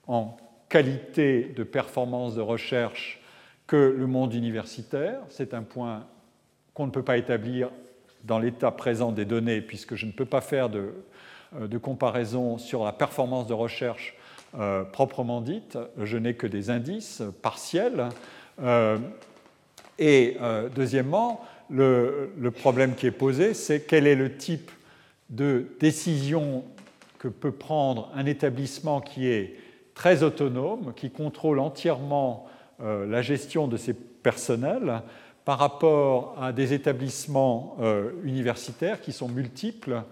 en qualité de performance de recherche que le monde universitaire? C'est un point qu'on ne peut pas établir dans l'état présent des données, puisque je ne peux pas faire de, euh, comparaison sur la performance de recherche euh, proprement dite. Je n'ai que des indices partiels. Euh, et deuxièmement, le, problème qui est posé, c'est quel est le type de décision que peut prendre un établissement qui est très autonome, qui contrôle entièrement euh, la gestion de ses personnels par rapport à des établissements euh, universitaires qui sont multiples,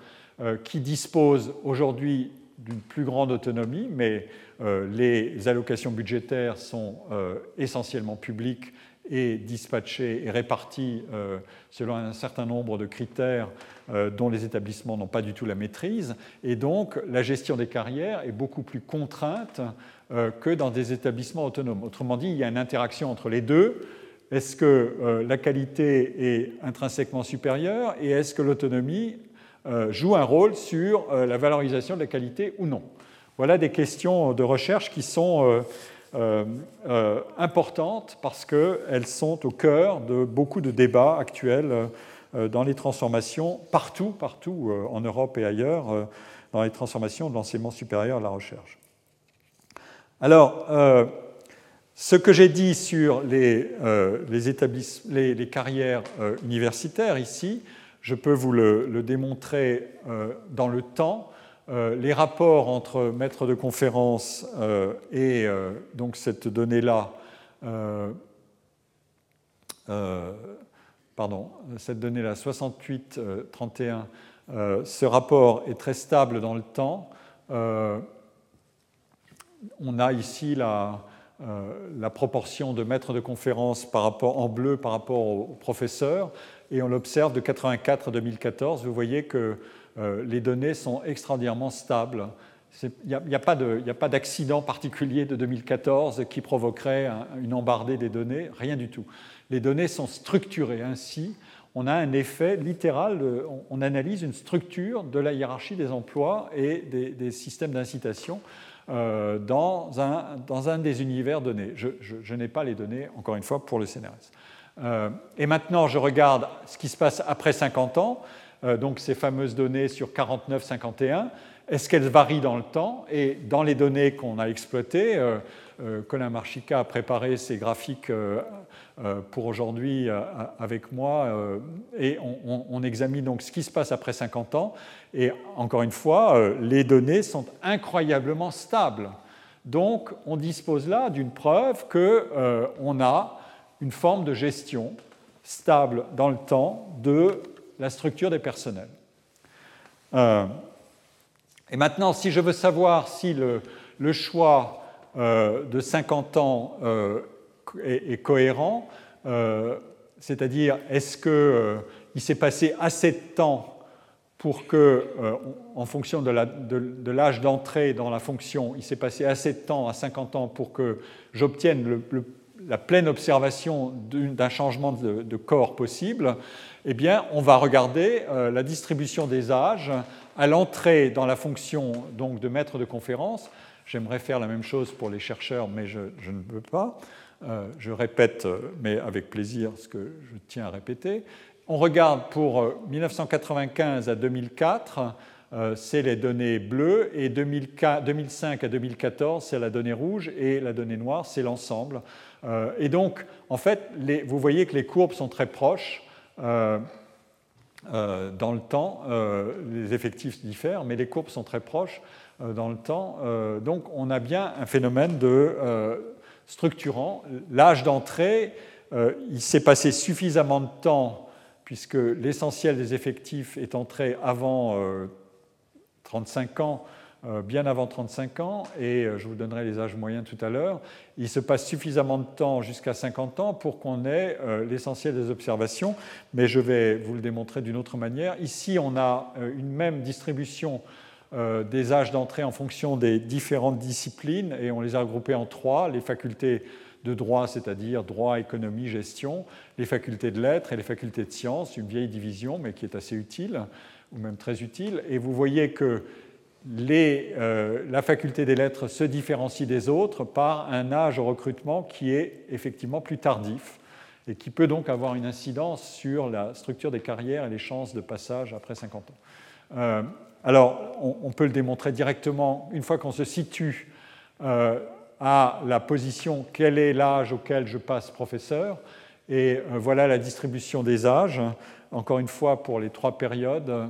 euh, qui disposent aujourd'hui d'une plus grande autonomie, mais les allocations budgétaires sont essentiellement publiques et dispatchées et réparties selon un certain nombre de critères euh, dont les établissements n'ont pas du tout la maîtrise. Et donc, la gestion des carrières est beaucoup plus contrainte euh, que dans des établissements autonomes. Autrement dit, il y a une interaction entre les deux. Est-ce que euh, la qualité est intrinsèquement supérieure et est-ce que l'autonomie joue un rôle sur la valorisation de la qualité ou non? Voilà des questions de recherche qui sont importantes parce qu'elles sont au cœur de beaucoup de débats actuels dans les transformations partout, partout en Europe et ailleurs, dans les transformations de l'enseignement supérieur et de la recherche. Alors, ce que j'ai dit sur les, les, carrières universitaires ici, je peux vous le, démontrer dans le temps. Les rapports entre maître de conférence et donc cette donnée-là euh, euh, pardon, cette donnée-là, 68-31, euh, ce rapport est très stable dans le temps. on a ici la, la, proportion de maîtres de conférence par rapport, en bleu par rapport aux professeurs, et on l'observe de 84 à 2014. Vous voyez que les données sont extraordinairement stables. Il n'y a, pas d'accident particulier de 2014 qui provoquerait une embardée des données, rien du tout. Les données sont structurées ainsi. On a un effet littéral, on analyse une structure de la hiérarchie des emplois et des, systèmes d'incitation euh, dans, un, des univers donnés. Je, n'ai pas les données, encore une fois, pour le CNRS. Euh, et maintenant, je regarde ce qui se passe après 50 ans, euh, donc ces fameuses données sur 49-51. Est-ce qu'elles varient dans le temps Et dans les données qu'on a exploitées, euh, euh, Colin Marchica a préparé ces graphiques euh, pour aujourd'hui avec moi et on, examine donc ce qui se passe après 50 ans. Et encore une fois, les données sont incroyablement stables. Donc on dispose là d'une preuve qu'on a une forme de gestion stable dans le temps de la structure des personnels. Et maintenant, si je veux savoir si le, choix euh, de 50 ans euh, est, cohérent, euh, c'est-à-dire est-ce qu'il s'est passé assez de temps pour que, en fonction de l'âge d'entrée dans la fonction, il s'est passé assez de temps à 50 ans pour que j'obtienne la pleine observation d'un changement de, corps possible, eh bien, on va regarder la distribution des âges à l'entrée dans la fonction donc, de maître de conférence. J'aimerais faire la même chose pour les chercheurs, mais je, ne peux pas. Euh, je répète, euh, mais avec plaisir, ce que je tiens à répéter. On regarde pour 1995 euh, à 2004, c'est les données bleues, et 2005 à 2014, c'est la donnée rouge, et la donnée noire, c'est l'ensemble. Et donc, en fait, vous voyez que les courbes sont très proches. Euh, dans le temps, euh, les effectifs diffèrent, mais les courbes sont très proches euh, dans le temps. donc on a bien un phénomène de structurant. L'âge d'entrée, il s'est passé suffisamment de temps, puisque l'essentiel des effectifs est entré avant 35 ans, euh, bien avant 35 ans, et euh, je vous donnerai les âges moyens tout à l'heure, il se passe suffisamment de temps jusqu'à 50 ans pour qu'on ait euh, l'essentiel des observations, mais je vais vous le démontrer d'une autre manière. Ici, on a une même distribution des âges d'entrée en fonction des différentes disciplines, et on les a regroupés en trois, les facultés de droit, c'est-à-dire droit, économie, gestion, les facultés de lettres et les facultés de sciences, une vieille division, mais qui est assez utile, ou même très utile. Et vous voyez que euh, la faculté des lettres se différencie des autres par un âge au recrutement qui est effectivement plus tardif et qui peut donc avoir une incidence sur la structure des carrières et les chances de passage après 50 ans. Euh, alors, on, peut le démontrer directement une fois qu'on se situe euh, à la position quel est l'âge auquel je passe professeur. Et voilà la distribution des âges, encore une fois pour les trois périodes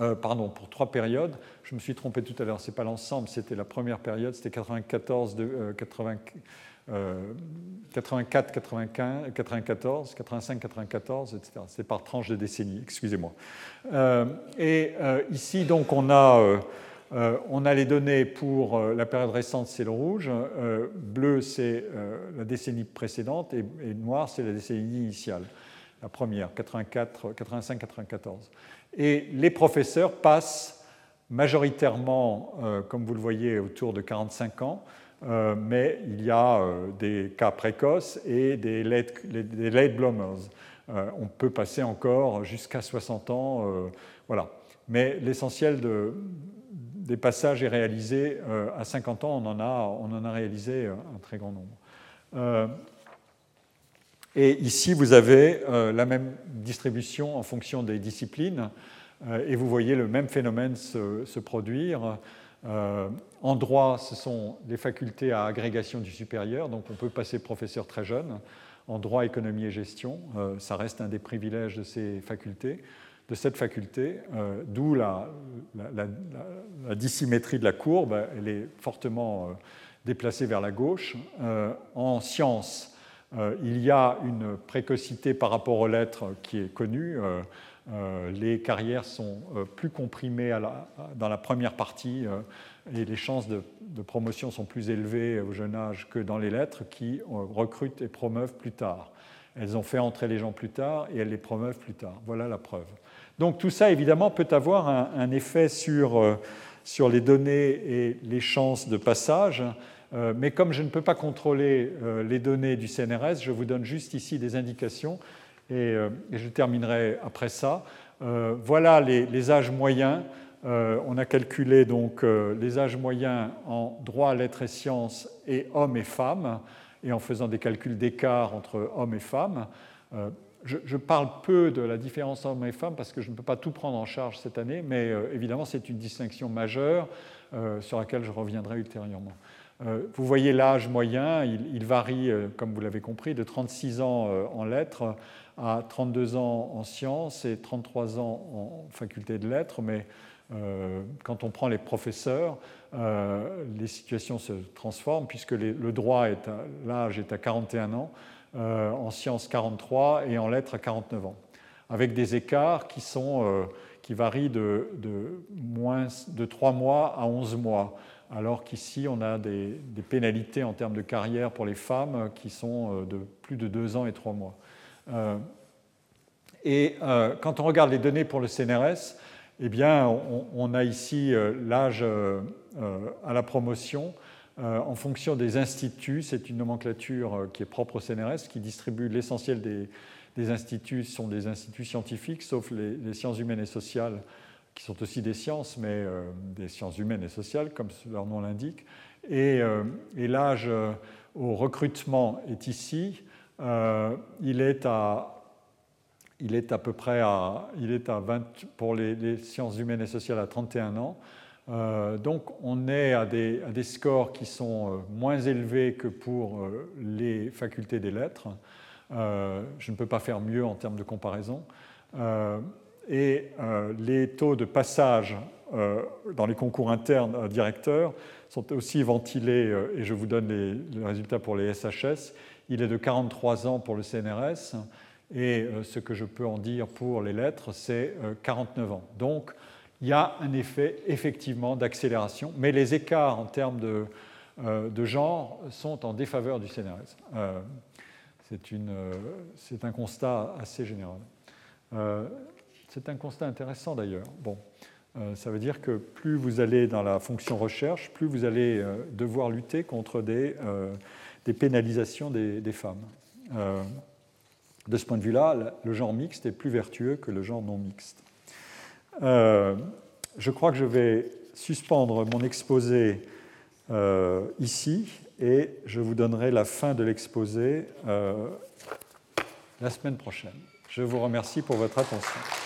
euh, pardon, pour trois périodes. Je me suis trompé tout à l'heure, ce n'est pas l'ensemble, c'était la première période, c'était 94, de, 84, 95, 94, 85, 94, etc. C'est par tranche de décennie, excusez-moi. Euh, et euh, ici, donc, on a, on a les données pour la période récente, c'est le rouge, bleu, c'est la décennie précédente, et, noir, c'est la décennie initiale, la première, 85-94. Et les professeurs passent majoritairement, euh, comme vous le voyez, autour de 45 ans, euh, mais il y a euh, des cas précoces et des late, bloomers. on peut passer encore jusqu'à 60 ans, voilà. Mais l'essentiel des passages est réalisé à 50 ans, on en a, on en a réalisé un très grand nombre. Et ici, vous avez la même distribution en fonction des disciplines, et vous voyez le même phénomène se, produire. en droit, ce sont des facultés à agrégation du supérieur, donc on peut passer professeur très jeune. En droit, économie et gestion, ça reste un des privilèges de ces facultés de cette faculté, euh, d'où la, dissymétrie de la courbe, elle est fortement euh, déplacée vers la gauche. Euh, en sciences, il y a une précocité par rapport aux lettres qui est connue. les carrières sont plus comprimées dans la première partie et les chances de, promotion sont plus élevées au jeune âge que dans les lettres qui recrutent et promeuvent plus tard. Elles ont fait entrer les gens plus tard et elles les promeuvent plus tard. Voilà la preuve. Donc tout ça, évidemment, peut avoir un, effet sur, euh, sur, les données et les chances de passage. Euh, mais comme je ne peux pas contrôler euh, les données du CNRS, je vous donne juste ici des indications et, je terminerai après ça. voilà les, âges moyens. on a calculé donc les âges moyens en droit, lettres et sciences et hommes et femmes, et en faisant des calculs d'écart entre hommes et femmes je, parle peu de la différence hommes et femmes parce que je ne peux pas tout prendre en charge cette année, mais euh, évidemment c'est une distinction majeure euh, sur laquelle je reviendrai ultérieurement. Euh, vous voyez l'âge moyen, il, varie, comme vous l'avez compris, de 36 ans en lettres à 32 ans en sciences et 33 ans en faculté de lettres, mais quand on prend les professeurs, les situations se transforment puisque le droit, l'âge est à 41 ans euh, en sciences 43 et en lettres à 49 ans, avec des écarts qui, sont, euh, qui varient de, moins de 3 mois à 11 mois, alors qu'ici on a des, pénalités en termes de carrière pour les femmes qui sont euh, de plus de 2 ans et 3 mois. Et quand on regarde les données pour le CNRS, eh bien, on a ici l'âge à la promotion euh, en fonction des instituts. C'est une nomenclature euh, qui est propre au CNRS, qui distribue l'essentiel des, instituts, ce sont des instituts scientifiques, sauf les, sciences humaines et sociales, qui sont aussi des sciences, mais euh, des sciences humaines et sociales, comme leur nom l'indique. Et, l'âge au recrutement est ici. il est à il est à peu près à, il est à 20, pour les, sciences humaines et sociales à 31 ans, euh, donc on est à des, scores qui sont euh, moins élevés que pour euh, les facultés des lettres. je ne peux pas faire mieux en termes de comparaison. Et les taux de passage dans les concours internes directeurs sont aussi ventilés, et je vous donne les, résultats pour les SHS. Il est de 43 ans pour le CNRS, et ce que je peux en dire pour les lettres, c'est 49 ans. Donc, il y a un effet effectivement d'accélération, mais les écarts en termes de, euh, genre sont en défaveur du CNRS. Euh, euh, c'est un constat assez général. C'est un constat intéressant d'ailleurs. Bon, ça veut dire que plus vous allez dans la fonction recherche, plus vous allez devoir lutter contre des, des pénalisations des, femmes. de ce point de vue-là, le genre mixte est plus vertueux que le genre non mixte. Euh, je crois que je vais suspendre mon exposé euh, ici et je vous donnerai la fin de l'exposé euh, la semaine prochaine. Je vous remercie pour votre attention.